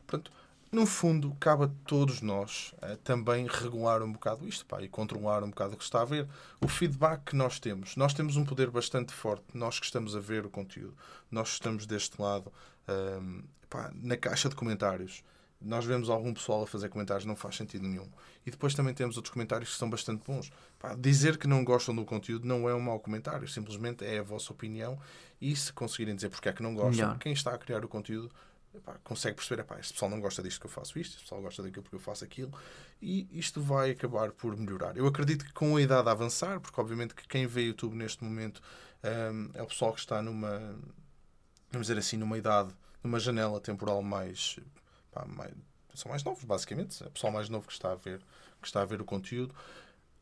Portanto, no fundo, cabe a todos nós eh, também regular um bocado isto pá, e controlar um bocado o que está a ver. O feedback que nós temos. Nós temos um poder bastante forte, nós que estamos a ver o conteúdo, nós que estamos deste lado, ahm, pá, na caixa de comentários. Nós vemos algum pessoal a fazer comentários, não faz sentido nenhum. E depois também temos outros comentários que são bastante bons. Pá, dizer que não gostam do conteúdo não é um mau comentário, simplesmente é a vossa opinião. E se conseguirem dizer porque é que não gostam, Melhor. quem está a criar o conteúdo epá, consegue perceber, epá, este pessoal não gosta disto que eu faço isto, este pessoal gosta daquilo porque eu faço aquilo, e isto vai acabar por melhorar. Eu acredito que com a idade a avançar, porque obviamente que quem vê YouTube neste momento hum, é o pessoal que está numa, vamos dizer assim, numa idade, numa janela temporal mais, pá, mais são mais novos, basicamente, é o pessoal mais novo que está a ver, que está a ver o conteúdo.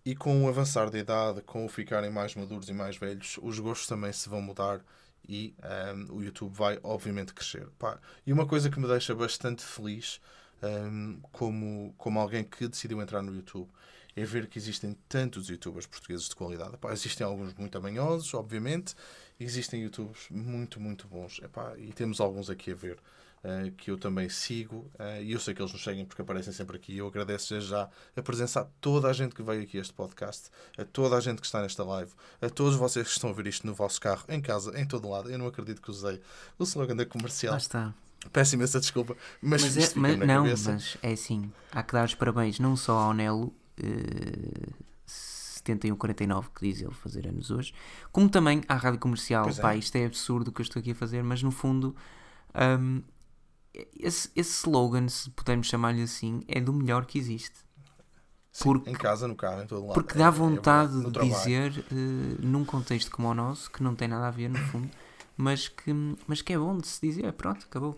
E com o avançar da idade, com o ficarem mais maduros e mais velhos, os gostos também se vão mudar e hum, o YouTube vai, obviamente, crescer. Pá, e uma coisa que me deixa bastante feliz, hum, como, como alguém que decidiu entrar no YouTube, é ver que existem tantos youtubers portugueses de qualidade. Existem alguns muito amanhosos, obviamente, existem youtubers muito, muito bons. Epá, e temos alguns aqui a ver. Eh, que eu também sigo eh, e eu sei que eles nos seguem porque aparecem sempre aqui. Eu agradeço já a presença a toda a gente que veio aqui a este podcast, a toda a gente que está nesta live, a todos vocês que estão a ver isto no vosso carro, em casa, em todo lado. Eu não acredito que usei o slogan da comercial. Lá está. Peço imensa desculpa, mas, Mas, é, mas não, cabeça. mas é assim. Há que dar os parabéns não só ao Nelo, eh, 7149, que diz ele fazer anos hoje, como também à rádio comercial. Pois é. Pá, isto é absurdo o que eu estou aqui a fazer, mas no fundo, hum, esse, esse slogan, se pudermos chamar-lhe assim, é do melhor que existe. Sim, porque- em casa, no carro, em todo lado. Porque É- dá é vontade verdade, no de dizer, eh, num contexto como o nosso, que não tem nada a ver no fundo, mas que, mas que é bom de se dizer, pronto, acabou.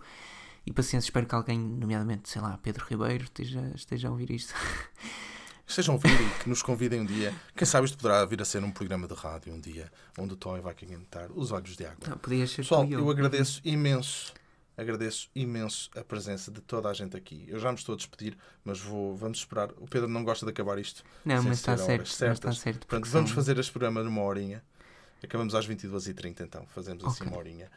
E paciência, espero que alguém, nomeadamente, sei lá, Pedro Ribeiro, esteja, esteja a ouvir isto. *laughs* Estejam a ouvir e que nos convidem um dia. Quem sabe isto poderá vir a ser um programa de rádio um dia, onde o Toy vai cantar os olhos de água. Não, podia ser Pessoal, tu e eu agradeço imenso, agradeço imenso a presença de toda a gente aqui. Eu já me estou a despedir, mas vou, vamos esperar. O Pedro não gosta de acabar isto. Não, mas está certo, mas está certo. Portanto, vamos são- fazer este programa numa horinha. Acabamos às 22h30, então. Fazemos assim Ok. uma horinha.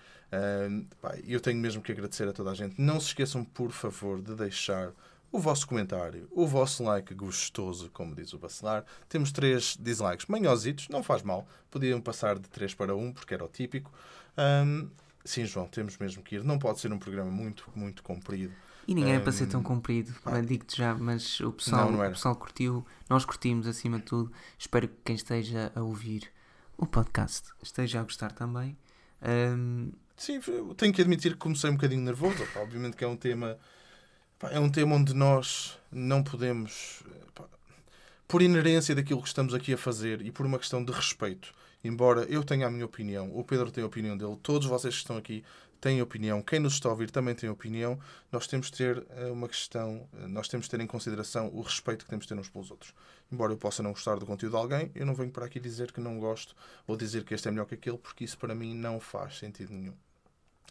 Pá, eu tenho mesmo que agradecer a toda a gente. Não se esqueçam, por favor, de deixar o vosso comentário, o vosso like gostoso, como diz o Bacelar. Temos três dislikes manhositos, não faz mal. Podiam passar de 3 para 1, porque era o típico. Ahm, sim, João, temos mesmo que ir. Não pode ser um programa muito, muito comprido. E ninguém é para ser tão comprido, mas digo-te já, mas o pessoal, Não, não era. o pessoal curtiu, nós curtimos acima de tudo. Espero que quem esteja a ouvir o podcast esteja a gostar também. Hum, sim, eu tenho que admitir que comecei um bocadinho nervoso. Pá, obviamente que é um tema. pá, é um tema onde nós não podemos. pá, por inerência daquilo que estamos aqui a fazer e por uma questão de respeito, embora eu tenha a minha opinião, o Pedro tem a opinião dele, todos vocês que estão aqui têm opinião, quem nos está a ouvir também tem opinião, nós temos de ter eh, uma questão, eh, nós temos de ter em consideração o respeito que temos de ter uns pelos outros. Embora eu possa não gostar do conteúdo de alguém, eu não venho para aqui dizer que não gosto ou dizer que este é melhor que aquele, porque isso para mim não faz sentido nenhum.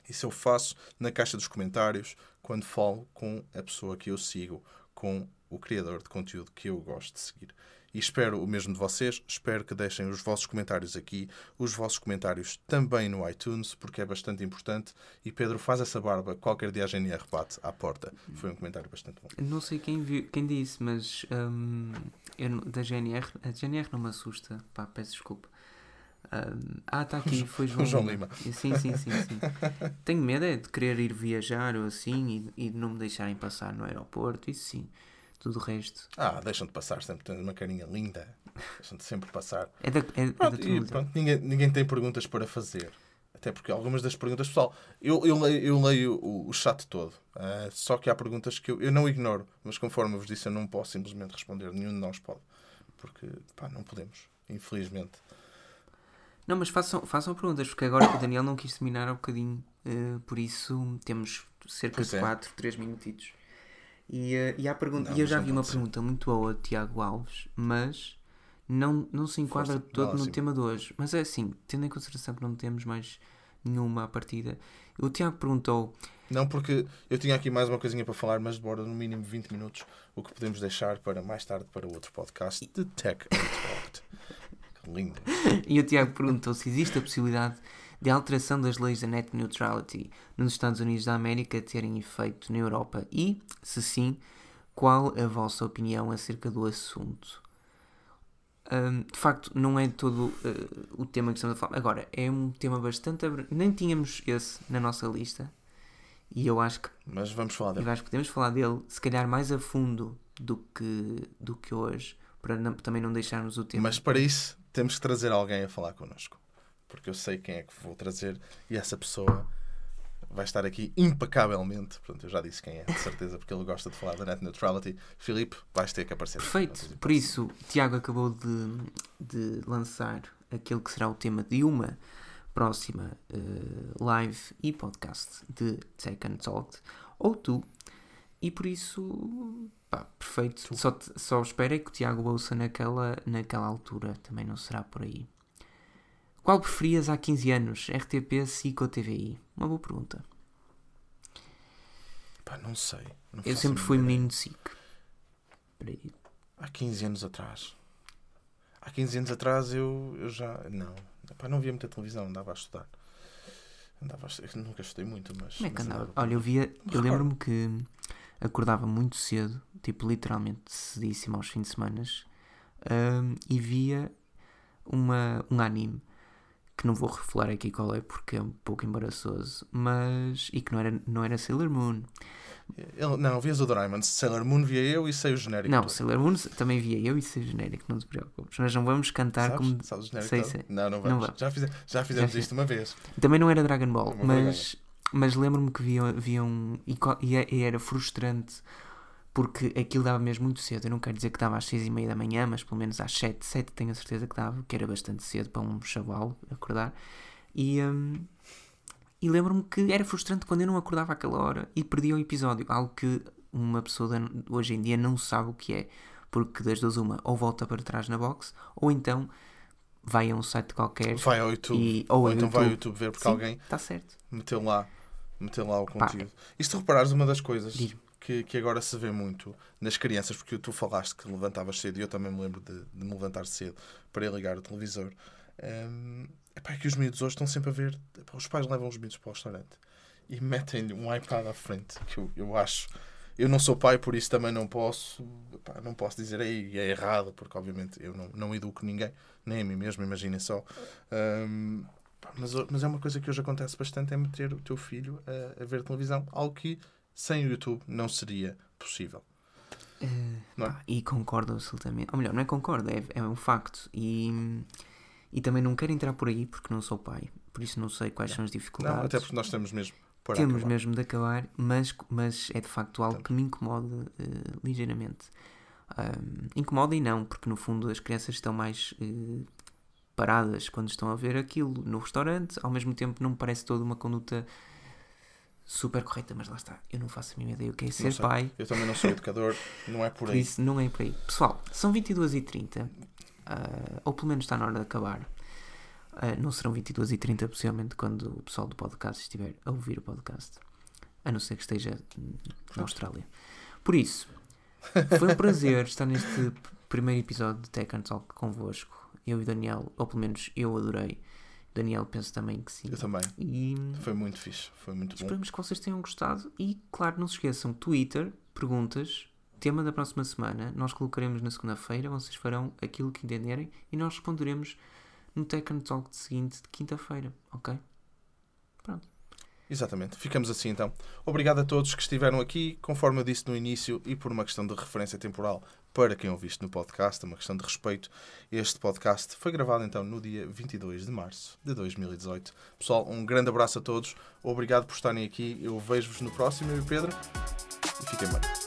Isso eu faço na caixa dos comentários quando falo com a pessoa que eu sigo, com o criador de conteúdo que eu gosto de seguir. E espero o mesmo de vocês, espero que deixem os vossos comentários aqui, os vossos comentários também no iTunes, porque é bastante importante. E Pedro, faz essa barba, qualquer dia a GNR bate à porta. Foi um comentário bastante bom. Não sei quem, viu, quem disse, mas hum, eu da GNR, a GNR não me assusta. Pá, peço desculpa. Hum, ah, está aqui, *laughs* foi João, João Lima. Sim, sim, sim, sim. *laughs* Tenho medo é de querer ir viajar ou assim e, e de não me deixarem passar no aeroporto, isso sim. Tudo o resto. Ah, deixam-te passar, sempre tens uma carinha linda. Deixam-te sempre passar. É da, é, é da Pronto, e pronto, ninguém, ninguém tem perguntas para fazer. Até porque algumas das perguntas, pessoal, eu, eu leio, eu leio o, o chat todo. Ah, só que há perguntas que eu, eu não ignoro, mas conforme eu vos disse, eu não posso simplesmente responder. Nenhum de nós pode. Porque, pá, não podemos. Infelizmente. Não, mas façam, façam perguntas, porque agora o Daniel não quis terminar há bocadinho, eh, por isso temos cerca Pois de é. 4, 3 minutitos. E, eh, e, há pergunta, Não, e eu já vi uma ser. pergunta muito boa de Tiago Alves, mas não, não se enquadra Força, todo no tema de hoje. Mas é assim, tendo em consideração que não temos mais nenhuma à partida, o Tiago perguntou Não porque eu tinha aqui mais uma coisinha para falar, mas demora no mínimo 20 minutos, o que podemos deixar para mais tarde para outro podcast de Tech Untalked. *laughs* Que lindo. E o Tiago perguntou se existe a possibilidade de alteração das leis da net neutrality nos Estados Unidos da América terem efeito na Europa e, se sim, qual a vossa opinião acerca do assunto? Hum, de facto, não é todo eh, o tema que estamos a falar. Agora, é um tema bastante. abr- Nem tínhamos esse na nossa lista e eu acho que Mas vamos falar eu dele. acho que podemos falar dele, se calhar mais a fundo do que, do que hoje, para não- também não deixarmos o tema. Mas para isso temos que trazer alguém a falar connosco. Porque eu sei quem é que vou trazer e essa pessoa vai estar aqui impecavelmente. Pronto, eu já disse quem é, de certeza, porque ele gosta de falar da net neutrality. Filipe, vais ter que aparecer. Perfeito. Por isso, Tiago acabou de, de lançar aquele que será o tema de uma próxima eh, live e podcast de Tech Untalked, ou tu. E por isso, pá, perfeito. Só, te- só espero é que o Tiago ouça naquela, naquela altura, também não será por aí. Qual preferias há 15 anos? RTP, SIC ou TVI? Uma boa pergunta. Pá, não sei. Não Eu sempre fui mínima menino de SIC. Espera aí. Há 15 anos atrás. Há 15 anos atrás eu, eu já. Não. Epá, não via muita televisão, andava a estudar. Andava a estudar. *laughs* Nunca estudei muito, mas. Como é que andava? andava. Olha, eu via, eu lembro-me que acordava muito cedo, tipo literalmente cedíssimo aos fins de semana, hum, e via uma, um anime que não vou revelar aqui qual é porque é um pouco embaraçoso, mas e que não era, não era Sailor Moon. Não, vias o Doraemon. Sailor Moon via eu e sei o genérico. Não, todo. Sailor Moon também via eu e sei o genérico, não te preocupes. Nós não vamos cantar Sabes? como. Sabes o genérico Sei, sei. Não, não Não vamos. vamos. já, fize- já fizemos Já *laughs* isto uma vez. Também não era Dragon Ball, Uma mas, mas lembro-me que via, via um. E, e é- e era frustrante porque aquilo dava mesmo muito cedo. Eu não quero dizer que dava às seis e meia da manhã, mas pelo menos às sete, sete tenho a certeza que dava, que era bastante cedo para um chaval acordar. E, hum, e lembro-me que era frustrante quando eu não acordava àquela hora e perdia o episódio, algo que uma pessoa da- hoje em dia não sabe o que é, porque das duas uma, ou volta para trás na box, ou então vai a um site qualquer Vai ao YouTube. e, ou, Ou então vai ao YouTube. YouTube ver porque Sim, alguém Está certo. meteu lá, meteu lá o Pá, conteúdo. E se tu reparares, uma das coisas Diz-me. Que, que agora se vê muito nas crianças, porque tu falaste que levantavas cedo e eu também me lembro de, de me levantar cedo para ligar o televisor. hum, epá, é que os miúdos hoje estão sempre a ver. epá, os pais levam os miúdos para o restaurante e *laughs* metem-lhe um iPad à frente, que eu, eu acho. Eu não sou pai, por isso também não posso, epá, não posso dizer aí é errado, porque obviamente eu não, não educo ninguém, nem a mim mesmo, imaginem só. Pá, mas, mas é uma coisa que hoje acontece bastante, é meter o teu filho a, a ver televisão, algo que sem o YouTube não seria possível. Eh, Não é? pá, e concordo absolutamente. Ou melhor, não é concordo, é, é um facto. E, e também não quero entrar por aí porque não sou pai. por isso não sei quais Não. são as dificuldades. Não, até porque nós temos mesmo Temos acabar. mesmo de acabar, mas, mas é de facto algo que me incomoda eh, ligeiramente. Incomoda e não, porque no fundo as crianças estão mais eh, paradas quando estão a ver aquilo no restaurante, ao mesmo tempo não me parece toda uma conduta super correta, mas lá está, eu não faço a mínima ideia o que é ser pai, Eu também não sou educador, não é *laughs* por por aí. isso não é por aí. Pessoal, são 22h30, ah, ou pelo menos está na hora de acabar. Ah, não serão 22h30, possivelmente, quando o pessoal do podcast estiver a ouvir o podcast. A não ser que esteja na Austrália. Por isso, foi um prazer *laughs* estar neste primeiro episódio de Tech and Talk convosco. Eu e o Daniel, ou pelo menos eu adorei. Daniel, penso também que sim. Eu também. E Foi muito fixe, foi muito bom. Esperamos que vocês tenham gostado e, claro, não se esqueçam, Twitter, perguntas, tema da próxima semana, nós colocaremos na segunda-feira, vocês farão aquilo que entenderem e nós responderemos no Tech and Talk de seguinte de quinta-feira, ok? Exatamente, ficamos assim então. Obrigado a todos que estiveram aqui, conforme eu disse no início, e por uma questão de referência temporal para quem ouviste no podcast, uma questão de respeito. Este podcast foi gravado então no dia 22 de março de 2018. Pessoal, um grande abraço a todos, obrigado por estarem aqui. Eu vejo-vos no próximo, eu e Pedro, e fiquem bem.